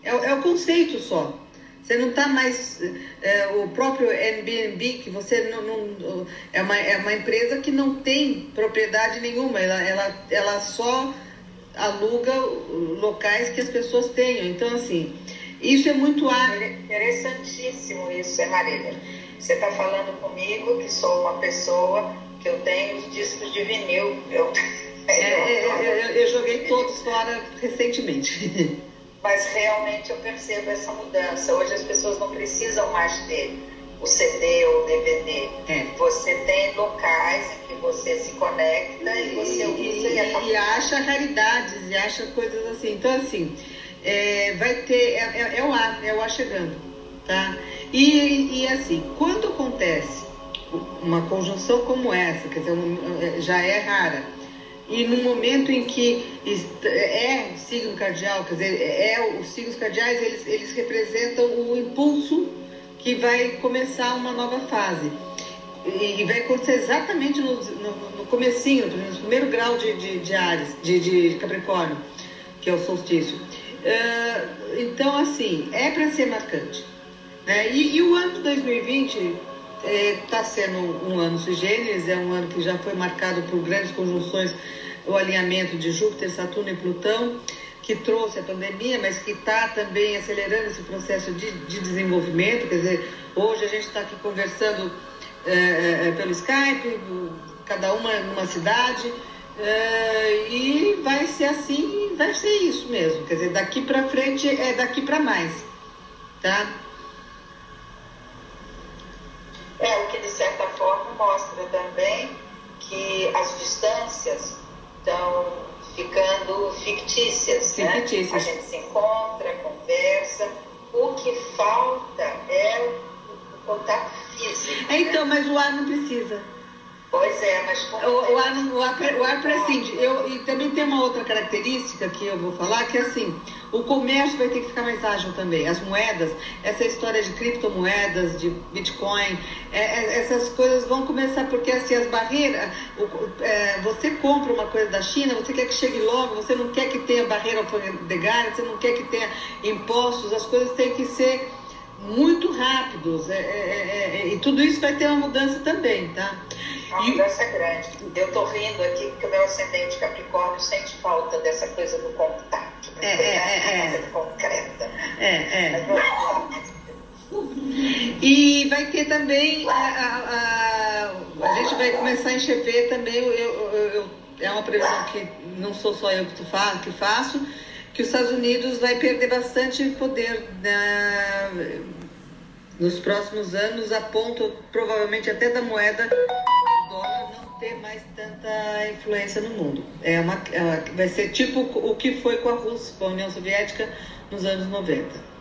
é, é o conceito só. Você não está mais é, o próprio Airbnb que você não, não- é uma é uma empresa que não tem propriedade nenhuma, ela ela, ela só aluga locais que as pessoas tenham. Então, assim, isso é muito ar. Interessantíssimo isso, é Marília. Você está falando comigo que sou uma pessoa que eu tenho os discos de vinil. Eu, [LAUGHS] É, é, é, eu, eu joguei todos fora recentemente. [LAUGHS] Mas realmente eu percebo essa mudança. Hoje as pessoas não precisam mais ter o CD ou o DVD. É. Você tem locais em que você se conecta e você usa e, e, e acha raridades e acha coisas assim. Então, assim, é, vai ter. É, é- é o ar, é o ar chegando. Tá? E, e assim, quando acontece uma conjunção como essa, quer dizer, um- já é rara, e no momento em que é signo cardial, quer dizer, é os signos cardiais, eles, eles representam o impulso que vai começar uma nova fase. E e vai acontecer exatamente no, no, no comecinho, no primeiro grau de, de, de Ares, de, de Capricórnio, que é o solstício. Ah, então, assim, é para ser marcante. Né? E, e o ano de 2020 está sendo um ano sui generis, é um ano que já foi marcado por grandes conjunções, o alinhamento de Júpiter, Saturno e Plutão, que trouxe a pandemia, mas que está também acelerando esse processo de, de desenvolvimento. Quer dizer, hoje a gente está aqui conversando eh, pelo Skype, cada uma numa cidade, eh, e vai ser assim, vai ser isso mesmo. Quer dizer, daqui para frente é daqui para mais, tá? É, o que de certa forma mostra também que as distâncias estão ficando fictícias. né? Fictícias. A gente se encontra, conversa. O que falta é o, contato físico. É, então, mas o ar não precisa. Pois é, mas como O, o ar, não- o, ar, o ar prescinde. Eu, e também tem uma outra característica que eu vou falar, que é assim, o comércio vai ter que ficar mais ágil também. As moedas, essa história de criptomoedas, de Bitcoin, é, é, essas coisas vão começar, porque assim, as barreiras, o- é, você compra uma coisa da China, você quer que chegue logo, você não quer que tenha barreira alfandegária, você não quer que tenha impostos, as coisas têm que ser muito rápidos. é, é, é, é, e tudo isso vai ter uma mudança também, tá? uma E- mudança grande. Eu tô rindo aqui porque o meu ascendente Capricórnio sente falta dessa coisa do contato. da É, é, é, é. coisa concreta. É, é. E vai ter também, a, a- a- a gente vai começar a enxerver também, eu, eu- eu- é uma previsão que não sou só eu que, tu fa que faço, que os Estados Unidos vai perder bastante poder né, nos próximos anos, a ponto provavelmente até da moeda do dólar não ter mais tanta influência no mundo. É uma, é, vai ser tipo o que foi com a Rússia, com a União Soviética nos anos 90.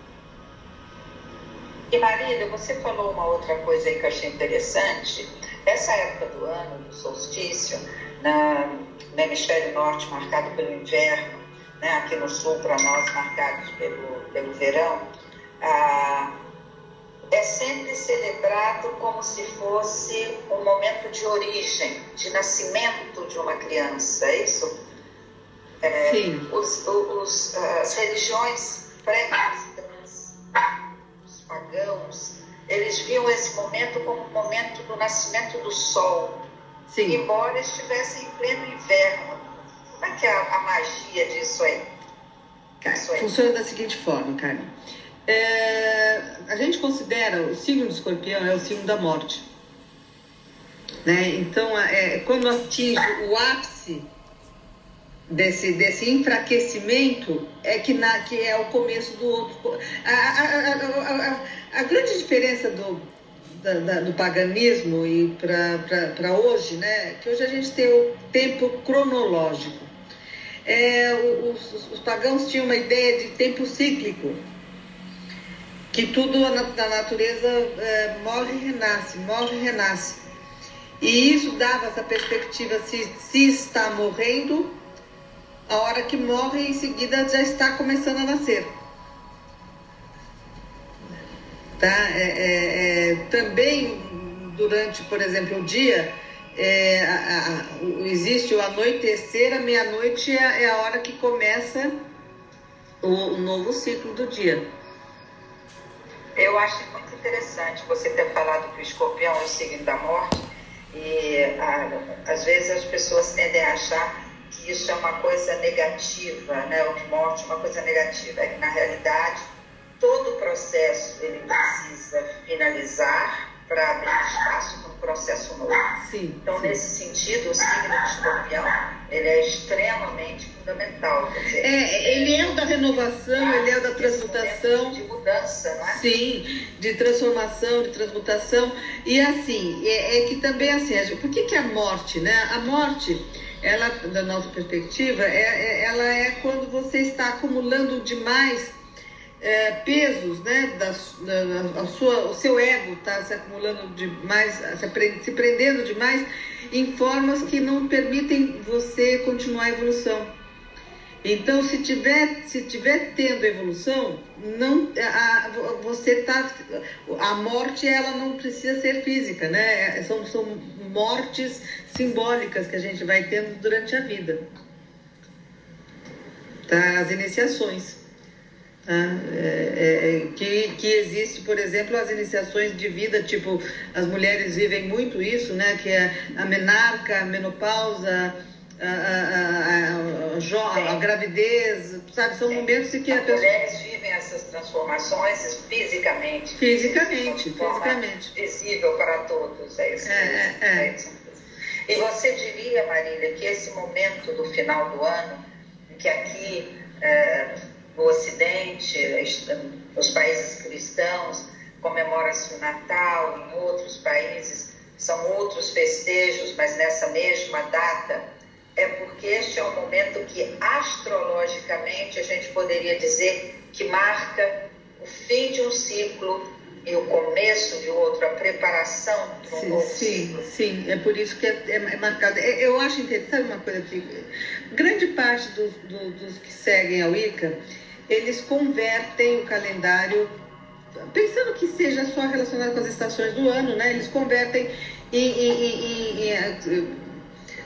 E Marília, você falou uma outra coisa aí que eu achei interessante. Essa época do ano, do solstício, na, no hemisfério norte marcado pelo inverno, né, aqui no sul para nós marcados pelo, pelo verão, ah, é sempre celebrado como se fosse um momento de origem, de nascimento de uma criança, é isso? É, Sim. Os, os, as religiões pré-cristãs, os pagãos, eles viam esse momento como o momento do nascimento do sol, Sim. embora estivessem em pleno inverno. Como é que é a, a magia disso aí? Cara, Isso aí. funciona da seguinte forma, Carmen. É, a gente considera o signo do escorpião é o signo da morte. Né? Então, é, quando atinge o ápice desse, desse enfraquecimento, é que, na, que é o começo do outro. A, a, a- a grande diferença do, da- da- do paganismo e para hoje, né? que hoje a gente tem o tempo cronológico. É, os, os- os pagãos tinham uma ideia de tempo cíclico, que tudo na, na natureza é, morre e renasce, morre e renasce. E isso dava essa perspectiva, se, se está morrendo, a hora que morre, em seguida já está começando a nascer. Tá? É, é, é, também, durante, por exemplo, o dia, é, a- a- existe o anoitecer, a meia-noite é, é a hora que começa o, o novo ciclo do dia. Eu acho muito interessante você ter falado que o escorpião é o signo da morte e ah, às vezes as pessoas tendem a achar que isso é uma coisa negativa, né? O de morte é uma coisa negativa. É que na realidade todo o processo ele precisa finalizar para abrir espaço para um processo novo. Sim. Então, sim. nesse sentido, o signo do escorpião ele é extremamente fundamental. Dizer, É, ele é o da renovação, ele é o da transmutação. de mudança, não é? Sim, de transformação, de transmutação. E assim, é, é que também assim, por que, que a morte, né? A morte, ela, da nossa perspectiva, é, é- ela é quando você está acumulando demais é, pesos, né? Da, da- sua, o seu ego está se acumulando demais, se, apre- se prendendo demais em formas que não permitem você continuar a evolução. Então, se tiver, se tiver tendo evolução, não, a, a- você tá, a morte ela não precisa ser física, né? É- São, são mortes simbólicas que a gente vai tendo durante a vida. Tá? As iniciações. Tá? É, é, que, que existe, por exemplo, as iniciações de vida, tipo, as mulheres vivem muito isso, né? Que é a menarca, a menopausa, a, a, a, a, gravidez, sabe? São momentos em que a As pessoa. mulheres vivem essas transformações fisicamente. Fisicamente, fisicamente. Visível para todos. É isso É, é, é. mesmo. E você diria, Marília, que esse momento do final do ano, que aqui no Ocidente, est- os países cristãos, comemora-se o Natal, em outros países são outros festejos, mas nessa mesma data, é porque este é um momento que astrologicamente a gente poderia dizer que marca o fim de um ciclo e o começo de outro, a preparação de um Sim, novo sim, ciclo. sim, é por isso que é, é- é marcado. É- Eu acho interessante uma coisa que grande parte dos, do- dos que seguem a Wicca, eles convertem o calendário, pensando que seja só relacionado com as estações do ano, né? Eles convertem em, em- em- eh,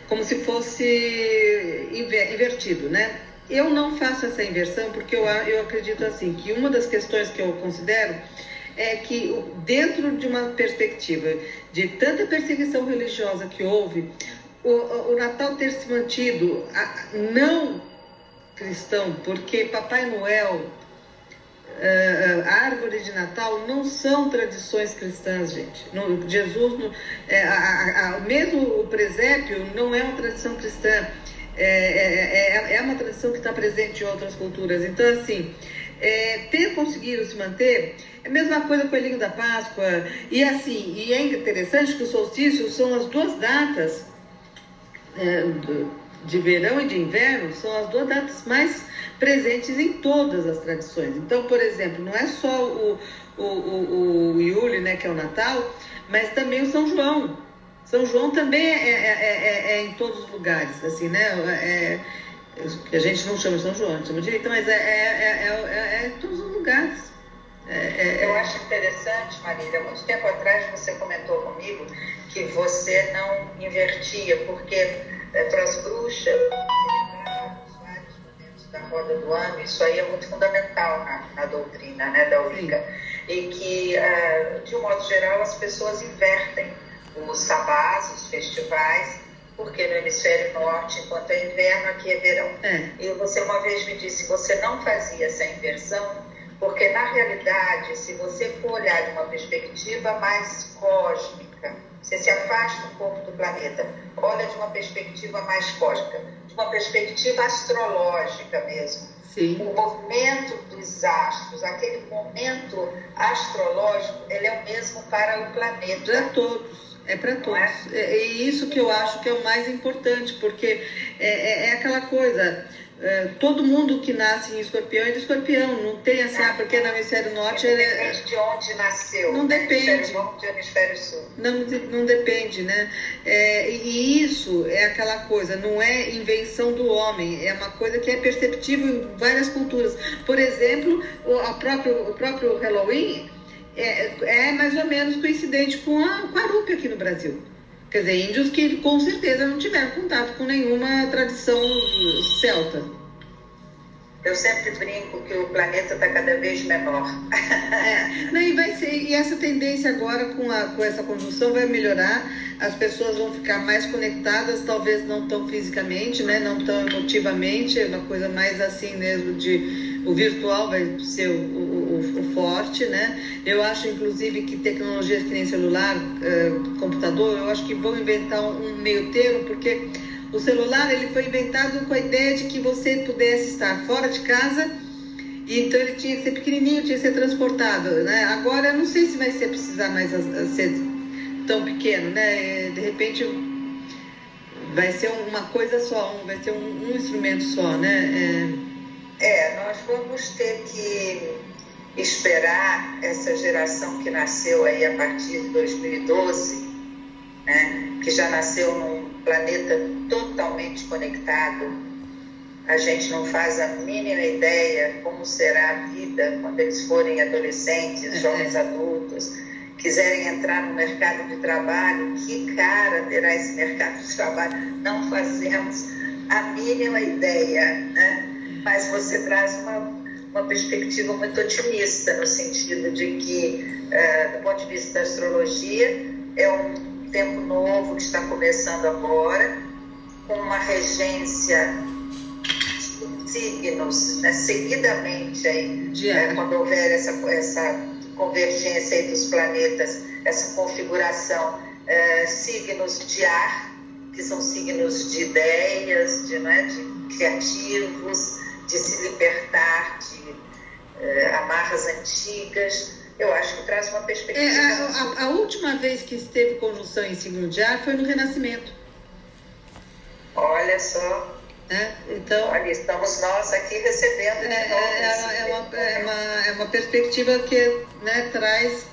como se fosse inver- invertido, né? Eu não faço essa inversão porque eu, eu acredito assim que uma das questões que eu considero é que dentro de uma perspectiva de tanta perseguição religiosa que houve, o, o- Natal ter se mantido não cristão, porque Papai Noel uh, árvore de Natal não são tradições cristãs, gente. No, Jesus, no, é, a, a, a, mesmo o presépio não é uma tradição cristã. É, é, é, é uma tradição que está presente em outras culturas. Então, assim, é, ter conseguido se manter é a mesma coisa com o Coelhinho da Páscoa. E assim, e é interessante que os solstícios são as duas datas é, de verão e de inverno, são as duas datas mais presentes em todas as tradições. Então, por exemplo, não é só o, o, o, o Yule, né, que é o Natal, mas também o São João. São João também é, é, é, é em todos os lugares, assim, né? É, que a gente não chama São João, chama de Rita, mas é, é, é, em todos os lugares. Eu acho interessante, Marília, muito tempo atrás você comentou comigo que você não invertia, porque para as bruxas da roda do ano, isso aí é muito fundamental na, na doutrina né, da Wicca. E que, uh, de um modo geral, as pessoas invertem os sabás, os festivais, porque no hemisfério norte, enquanto é inverno, aqui é verão. É. E você uma vez me disse, você não fazia essa inversão, porque na realidade, se você for olhar de uma perspectiva mais cósmica, você se afasta um pouco do planeta, olha de uma perspectiva mais cósmica, de uma perspectiva astrológica mesmo. Sim. O movimento dos astros, aquele momento astrológico, ele é o mesmo para o planeta. Para todos. É para todos. É? é? é isso que eu acho que é o mais importante, porque é, é, é aquela coisa é, todo mundo que nasce em escorpião é de escorpião, não tem assim, ah, porque no hemisfério norte ele é. Depende de onde nasceu. Não né? depende. Hemisfério norte hemisfério sul. Não, não depende, né? É, e isso é aquela coisa, não é invenção do homem, é uma coisa que é perceptível em várias culturas. Por exemplo, o, a próprio, o próprio Halloween é, é mais ou menos coincidente com a, com a aqui no Brasil. Quer dizer, índios que com certeza não tiveram contato com nenhuma tradição celta. Eu sempre brinco que o planeta está cada vez menor. é, não, e, vai ser, e essa tendência agora com, a, com essa conjunção vai melhorar, as pessoas vão ficar mais conectadas, talvez não tão fisicamente, né, não tão emotivamente, é uma coisa mais assim mesmo de o virtual vai ser o, o, o, forte, né? Eu acho, inclusive, que tecnologias que nem celular, uh, computador, eu acho que vão inventar um meio termo, porque o celular ele foi inventado com a ideia de que você pudesse estar fora de casa, então ele tinha que ser pequenininho, tinha que ser transportado, né? Agora, não sei se vai ser precisar mais a, a ser tão pequeno, né? De repente vai ser uma coisa só, um, vai ser um, um instrumento só, né? É... É, nós vamos ter que esperar essa geração que nasceu aí a partir de 2012, né, que já nasceu num planeta totalmente conectado. A gente não faz a mínima ideia como será a vida quando eles forem adolescentes, uhum. jovens adultos, quiserem entrar no mercado de trabalho, que cara terá esse mercado de trabalho? Não fazemos a mínima ideia, né? mas você traz uma, uma perspectiva muito otimista, no sentido de que, uh, do ponto de vista da astrologia, é um tempo novo que está começando agora, com uma regência de signos, né, seguidamente, aí, é, quando houver essa, essa convergência aí dos planetas, essa configuração, uh, signos de ar, que são signos de ideias, de, né, de criativos, de se libertar de uh, amarras antigas. Eu acho que traz uma perspectiva. É, a, a, a, última vez que esteve conjunção em signo de ar foi no Renascimento. Olha só. É, então, Olha, estamos nós aqui recebendo de é, novo. É, é, uma, é, uma, é uma perspectiva que né, traz.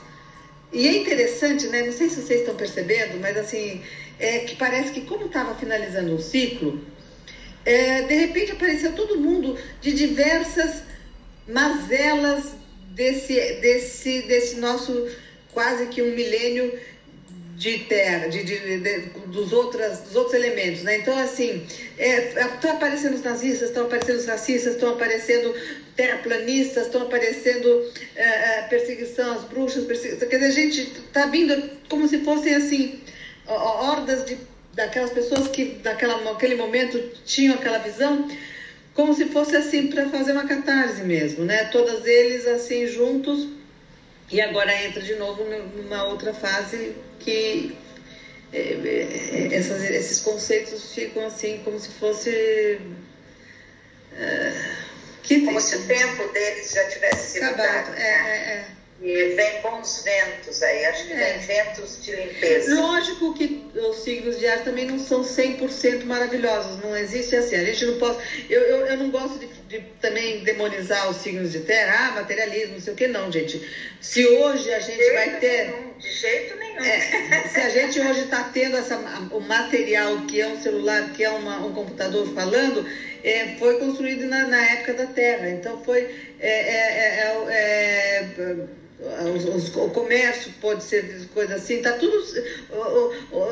E é interessante, né? Não sei se vocês estão percebendo, mas assim, é que parece que como estava finalizando um ciclo, é, de repente apareceu todo mundo de diversas mazelas desse, desse, desse nosso quase que um milênio de terra, de, de, de, dos, outras, dos outros elementos, né? Então, assim, estão é, aparecendo os nazistas, estão aparecendo os racistas, estão aparecendo terraplanistas, estão aparecendo é, é, perseguição às bruxas, perseguição, quer dizer, a gente está vindo como se fossem, assim, hordas de daquelas pessoas que naquele momento tinham aquela visão, como se fosse assim para fazer uma catarse mesmo, né? Todos eles assim juntos e agora entra de novo numa outra fase que é, é, essas, esses conceitos ficam assim como se fosse é, que Como se o tempo deles já tivesse sido acabado. dado. É, é, é. E vem bons ventos aí, acho que É. vem ventos de limpeza. Lógico que os signos de ar também não são 100% maravilhosos, não existe assim. A gente não pode. Eu, eu, eu não gosto de, de também demonizar os signos de terra, ah, materialismo, não sei o que, não, gente. Se hoje a gente vai jeito ter. nenhum, de jeito nenhum. É, se a gente hoje está tendo essa, o material que é um celular, que é uma, um computador falando, é, foi construído na, na época da Terra. Então foi. É, é, é, é, o comércio pode ser coisa assim, tá tudo.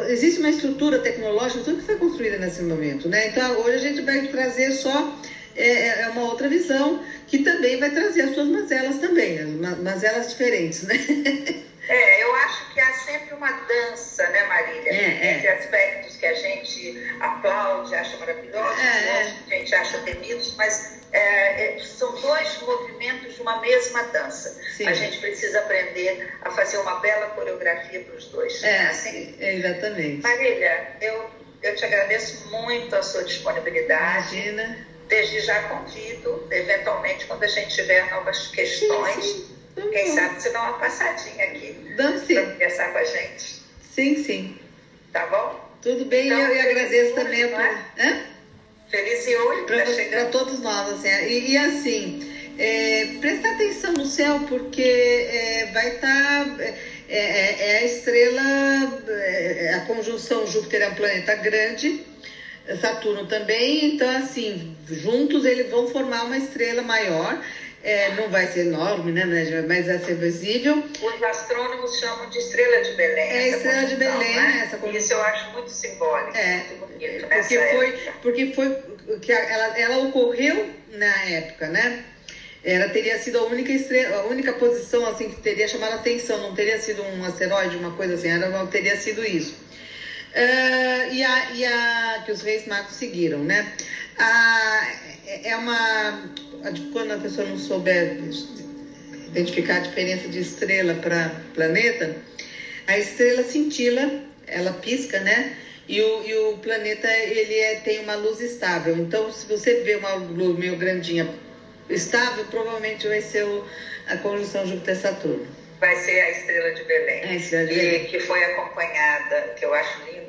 existe uma estrutura tecnológica, tudo que foi construída nesse momento, né? Então hoje a gente vai trazer só é, é uma outra visão que também vai trazer as suas mazelas também, ma- mazelas diferentes, né? [LAUGHS] É, eu acho que há sempre uma dança, né, Marília? É, é. Entre aspectos que a gente aplaude, acha maravilhosos, É, é. que a gente acha temidos, mas é, é, são dois movimentos de uma mesma dança. Sim. A gente precisa aprender a fazer uma bela coreografia para os dois. É, não assim? é, exatamente. Marília, eu, eu te agradeço muito a sua disponibilidade. Imagina. Desde já convido, eventualmente, quando a gente tiver novas questões, Sim, sim. Tá quem sabe se dá uma passadinha aqui para conversar com a gente. Sim, sim. Tá bom? Tudo bem, Então, eu, eu agradeço também não é? Feliz Yule, Para tá todos nós, assim. E, e assim, é, prestar atenção no céu, porque é, vai estar. é, é- é a estrela, é, a conjunção Júpiter é um planeta grande, Saturno também, então assim, juntos eles vão formar uma estrela maior. É, não vai ser enorme, né, né, mas vai ser visível. Os astrônomos chamam de estrela de Belém. É, estrela de Belém, né? essa conjunção. Isso eu acho muito simbólico, É, muito bonito porque foi, época. porque foi que ela, ela ocorreu na época, né? Ela teria sido a única estrela, a única posição assim que teria chamado a atenção, não teria sido um asteroide, uma coisa assim, era, não teria sido isso. Ah, e, a, e a que os reis magos seguiram, né? A, é- é uma quando a pessoa não souber identificar a diferença de estrela para planeta, a estrela cintila, ela pisca, né? E o, e o planeta ele é, tem uma luz estável. Então, se você vê uma luz meio grandinha estável, provavelmente vai ser o- a conjunção Júpiter-Saturno. Vai ser a estrela de Belém. É, a estrela de e que foi acompanhada, que eu acho lindo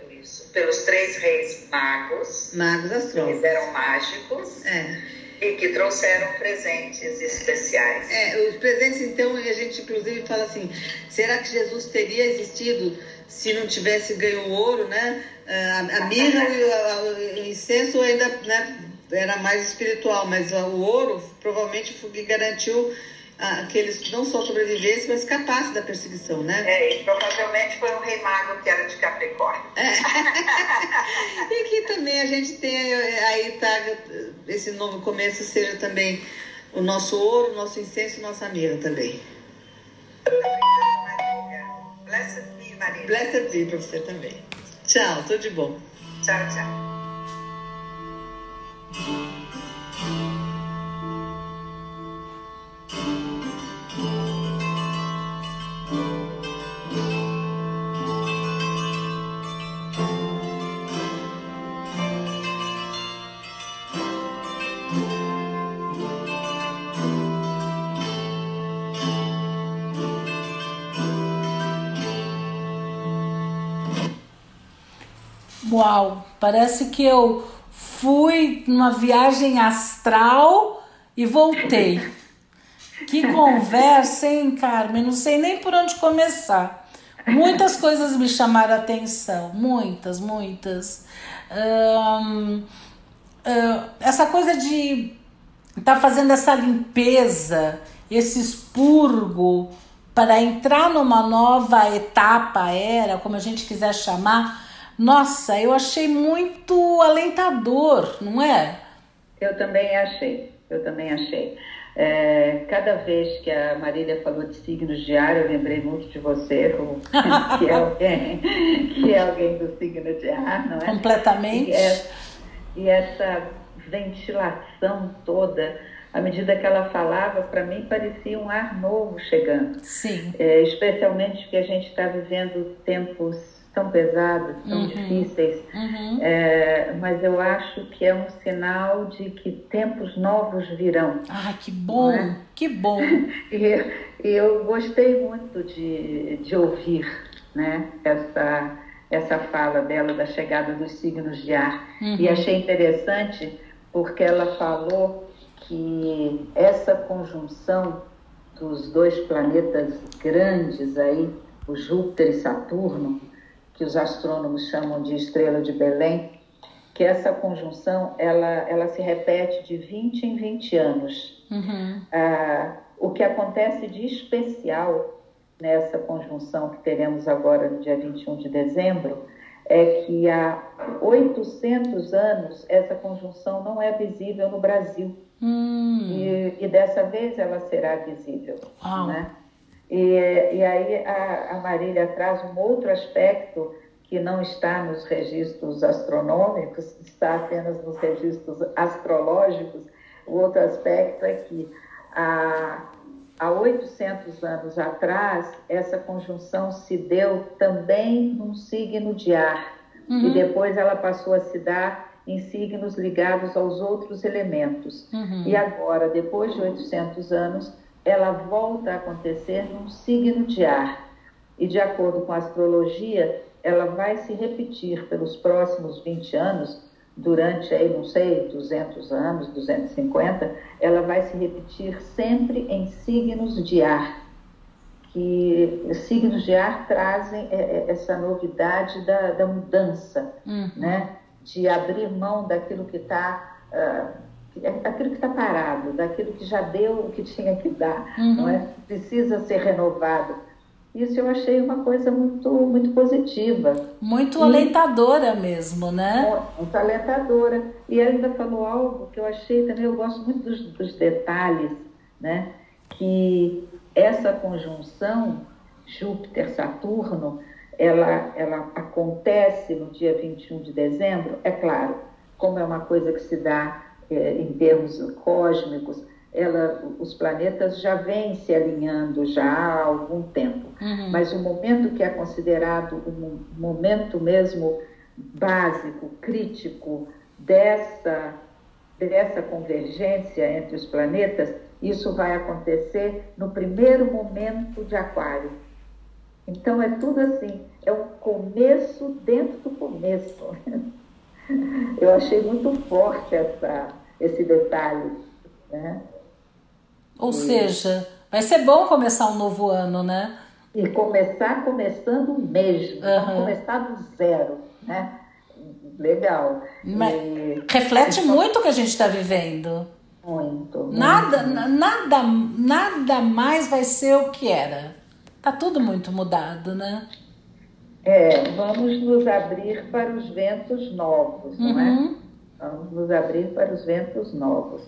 pelos três reis magos, Magos que astrólogos. eram mágicos É. e que trouxeram presentes especiais. É, os presentes, então, a gente inclusive fala assim: será que Jesus teria existido se não tivesse ganho o ouro, né? A, a mirra e o, incenso ainda né, era mais espiritual, mas o ouro provavelmente foi que garantiu ah, que eles não só sobrevivessem, mas escapassem da perseguição, né? É, e provavelmente foi um rei mago que era de Capricórnio. [LAUGHS] E que também a gente tem eh, aí tá esse novo começo seja também o nosso ouro, o nosso incenso e nossa mirra também. Blessed be, Marília. Blessed be para você também. Tchau, tudo de bom. Tchau, tchau. Uau, parece que eu fui numa viagem astral e voltei. Que conversa, hein, Carmen? Não sei nem por onde começar. Muitas coisas me chamaram a atenção, muitas, muitas. Ah, essa coisa de estar fazendo essa limpeza, esse expurgo para entrar numa nova etapa, era, como a gente quiser chamar. Nossa, eu achei muito alentador, não é? Eu também achei, eu também achei. É, cada vez que a Marília falou de signos de ar, eu lembrei muito de você, como- [LAUGHS] que é alguém, que é alguém do signo de ar, não é? Completamente. E, é- e essa ventilação toda. À medida que ela falava, para mim parecia um ar novo chegando. Sim. É, especialmente porque a gente está vivendo tempos tão pesados, tão Uhum. difíceis. Uhum. É, mas eu acho que é um sinal de que tempos novos virão. Ai, que bom, Não é? que bom. [LAUGHS] E, eu gostei muito de, de ouvir né, essa, essa fala dela da chegada dos signos de ar. E achei interessante porque ela falou que essa conjunção dos dois planetas grandes aí, o Júpiter e Saturno, que os astrônomos chamam de estrela de Belém, que essa conjunção ela, ela se repete de 20 em 20 anos. Uhum. Ah, o que acontece de especial nessa conjunção que teremos agora no dia 21 de dezembro é que há 800 anos essa conjunção não é visível no Brasil. Hum. E, e dessa vez ela será visível. Uau. Né? E, e aí a, a Marília traz um outro aspecto que não está nos registros astronômicos, está apenas nos registros astrológicos. O outro aspecto é que há, há 800 anos atrás, essa conjunção se deu também num signo de ar, e depois ela passou a se dar em signos ligados aos outros elementos. E agora, depois de 800 anos, ela volta a acontecer num signo de ar. E de acordo com a astrologia, ela vai se repetir pelos próximos 20 anos, durante aí, não sei, 200 anos, 250, ela vai se repetir sempre em signos de ar. Que signos de ar trazem é, é, essa novidade da, da mudança, né? de abrir mão daquilo que está aquilo que está parado, daquilo que já deu o que tinha que dar, não é? Precisa ser renovado. Isso eu achei uma coisa muito muito positiva, Muito E- alentadora mesmo, né? muito alentadora. E ainda falou algo que eu achei também, eu gosto muito dos, dos detalhes, né? Que essa conjunção Júpiter-Saturno, ela, ela acontece no dia 21 de dezembro, é claro, como é uma coisa que se dá eh, em termos cósmicos, ela, os planetas já vêm se alinhando já há algum tempo. Mas o momento que é considerado o mo- momento mesmo básico, crítico dessa, dessa convergência entre os planetas, isso vai acontecer no primeiro momento de Aquário. Então é tudo assim, é um começo dentro do começo. [LAUGHS] Eu achei muito forte essa, esse detalhe. Né? Ou seja, vai ser bom começar um novo ano, né? E começar começando mesmo, não começar do zero. Né? Legal. Mas E reflete muito o que a gente está vivendo. muito. muito. Nada, na- nada, nada mais vai ser o que era. Tá tudo muito mudado, né? É, vamos nos abrir para os ventos novos, não é? Vamos nos abrir para os ventos novos.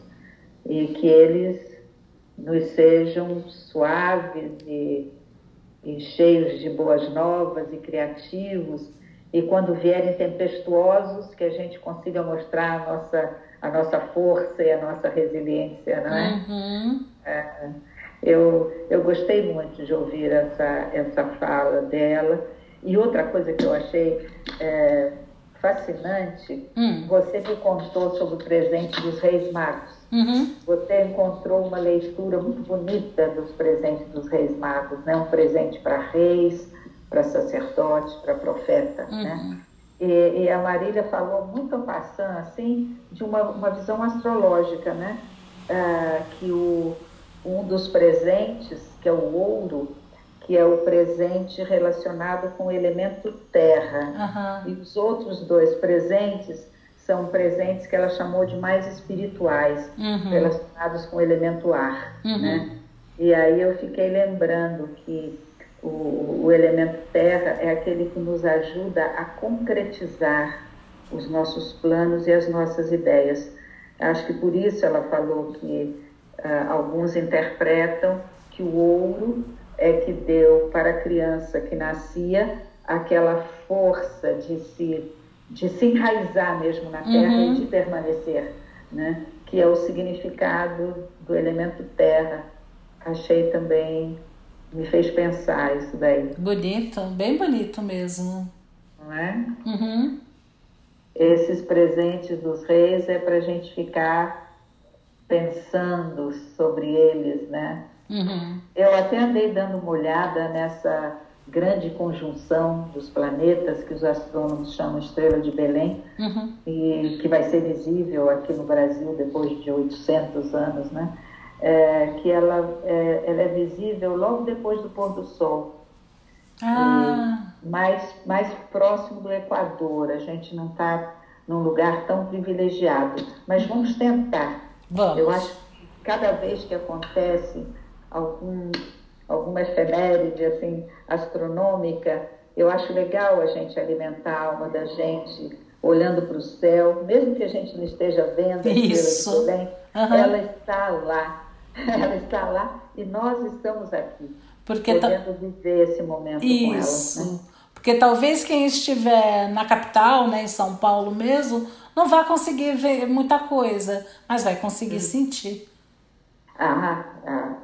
E que eles nos sejam suaves e, e cheios de boas novas e criativos. E quando vierem tempestuosos, que a gente consiga mostrar a nossa, a nossa força e a nossa resiliência, não é? Uhum. Eu, eu gostei muito de ouvir essa, essa fala dela. E outra coisa que eu achei é, fascinante, Hum. você me contou sobre o presente dos Reis Magos. Uhum. Você encontrou uma leitura muito bonita dos presentes dos Reis Magos, né? Um presente para reis, para sacerdotes, para profeta, né? E, e a Marília falou muito passando assim de uma, uma visão astrológica, né? Ah, que o, um dos presentes, que é o ouro, que é o presente relacionado com o elemento terra, Aham. e os outros dois presentes são presentes que ela chamou de mais espirituais, Uhum. relacionados com o elemento ar, Uhum. né? E aí eu fiquei lembrando que o, o elemento terra é aquele que nos ajuda a concretizar os nossos planos e as nossas ideias. Acho que por isso ela falou que ah, alguns interpretam que o ouro é que deu para a criança que nascia aquela força de se, de se enraizar mesmo na terra Uhum. e de permanecer. né? que é o significado do elemento terra. Achei também, me fez pensar isso daí, Bonito, bem bonito mesmo. não é? Uhum. Esses presentes dos reis é para a gente ficar pensando sobre eles, né? Uhum. Eu até andei dando uma olhada nessa grande conjunção dos planetas que os astrônomos chamam Estrela de Belém Uhum. e que vai ser visível aqui no Brasil depois de 800 anos, né? É, que ela é, ela é visível logo depois do pôr do sol, Ah, mais mais próximo do Equador. A gente não está num lugar tão privilegiado, mas vamos tentar. vamos. Eu acho que cada vez que acontece algum, alguma efeméride assim, astronômica, eu acho legal a gente alimentar a alma da gente olhando para o céu, mesmo que a gente não esteja vendo Isso. Belém, Aham. ela está lá. [LAUGHS] Ela está lá e nós estamos aqui, Porque tá- podendo viver esse momento com ela. Isso. Né? Porque talvez quem estiver na capital, né, em São Paulo mesmo, não vai conseguir ver muita coisa, mas vai conseguir sentir. Ah, ah,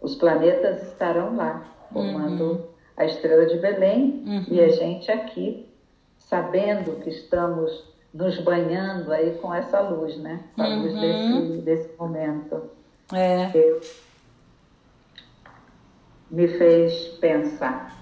os planetas estarão lá, formando Uhum. a estrela de Belém e a gente aqui, sabendo que estamos nos banhando aí com essa luz, né? Com a luz Uhum. desse, desse momento. É. Eu, me fez pensar.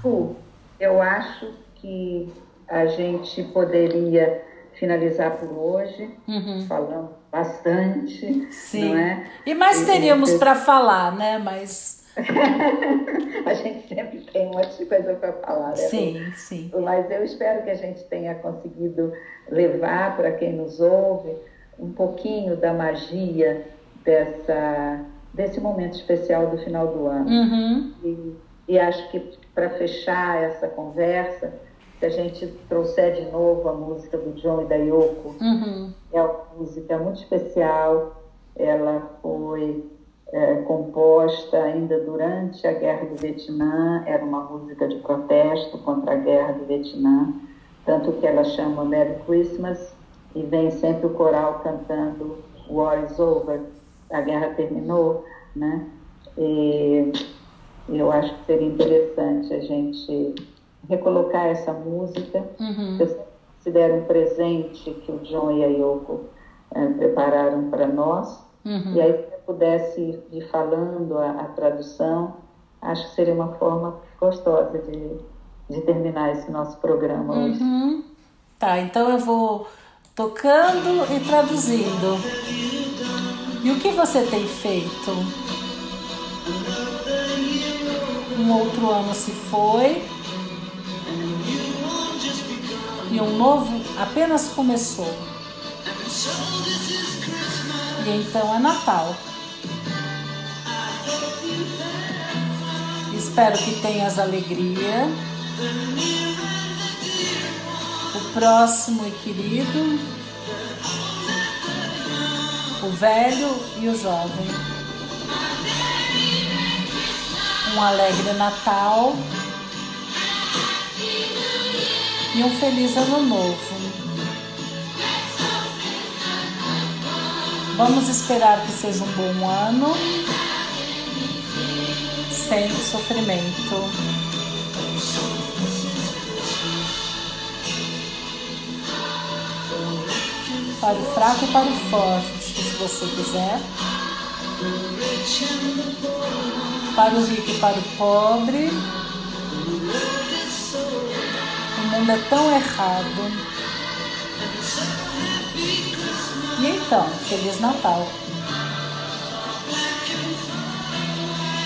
Fu, eu acho que a gente poderia finalizar por hoje, Uhum. falando bastante, Sim. não é? E mais E- teríamos para falar, né? Mas [LAUGHS] A gente sempre tem um monte de coisa para falar, né? sim, sim. Mas eu espero que a gente tenha conseguido levar para quem nos ouve um pouquinho da magia dessa, desse momento especial do final do ano. Uhum. E, e acho que para fechar essa conversa, se a gente trouxer de novo a música do John e da Yoko, Uhum. é uma música muito especial. Ela foi é, composta ainda durante a Guerra do Vietnã. Era uma música de protesto contra a Guerra do Vietnã. Tanto que ela chama Merry Christmas e vem sempre o coral cantando War is over. A guerra terminou, né? E eu acho que seria interessante a gente recolocar essa música Uhum. eu considero um presente que o John e a Yoko eh, prepararam para nós. Uhum. E aí, se eu pudesse ir falando a, a tradução, acho que seria uma forma gostosa de, de terminar esse nosso programa hoje. Uhum. Tá, então eu vou tocando e traduzindo. E o que você tem feito? Um outro ano se foi e um novo apenas começou. E então é Natal. Espero que tenhas alegria o próximo e querido, o velho e o jovem. Um alegre Natal e um feliz Ano Novo. Vamos esperar que seja um bom ano, sem sofrimento. para o fraco e para o forte, se você quiser. Para o rico e para o pobre. Mundo é tão errado. E então, Feliz Natal.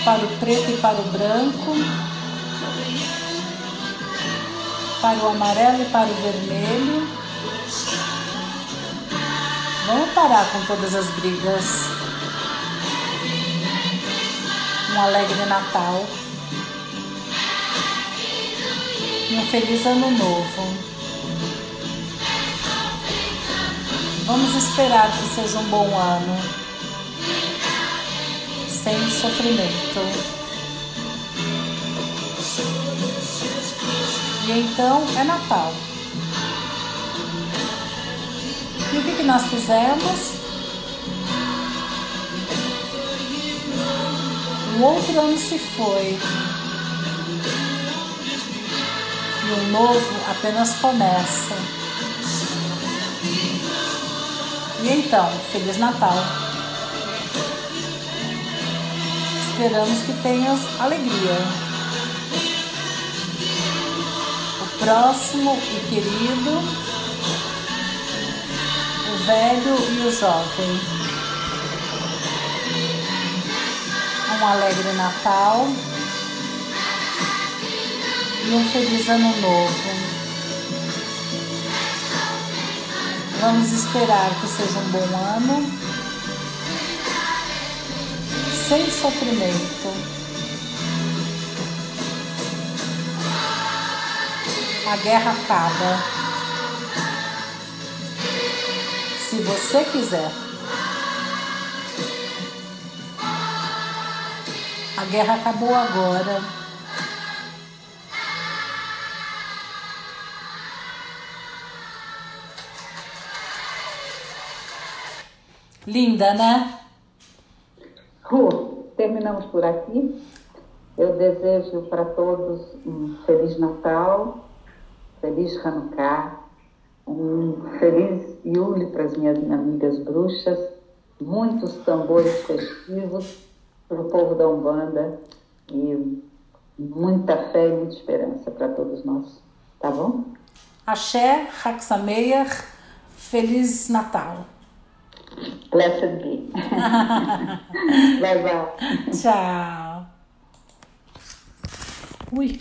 Para o preto e para o branco. Para o amarelo e para o vermelho. Vamos parar com todas as brigas. Um alegre Natal. E um feliz ano novo. Vamos esperar que seja um bom ano. Sem sofrimento. E então é Natal. E o que, que nós fizemos? O outro ano se foi. Um novo apenas começa. E então, Feliz Natal. Esperamos que tenhas alegria. O próximo e querido, o velho e o jovem. Um alegre Natal e um feliz ano novo. Vamos esperar que seja um bom ano, sem sofrimento. A guerra acaba. Se você quiser. A guerra acabou agora. Linda, né? Ru, terminamos por aqui. Eu desejo para todos um Feliz Natal, Feliz Hanukkah, um Feliz Yule para as minhas amigas bruxas, muitos tambores festivos para o povo da Umbanda e muita fé e muita esperança para todos nós. Tá bom? Axé, Haxameyer, Feliz Natal. Blessed be. bye. Tchau. Ui.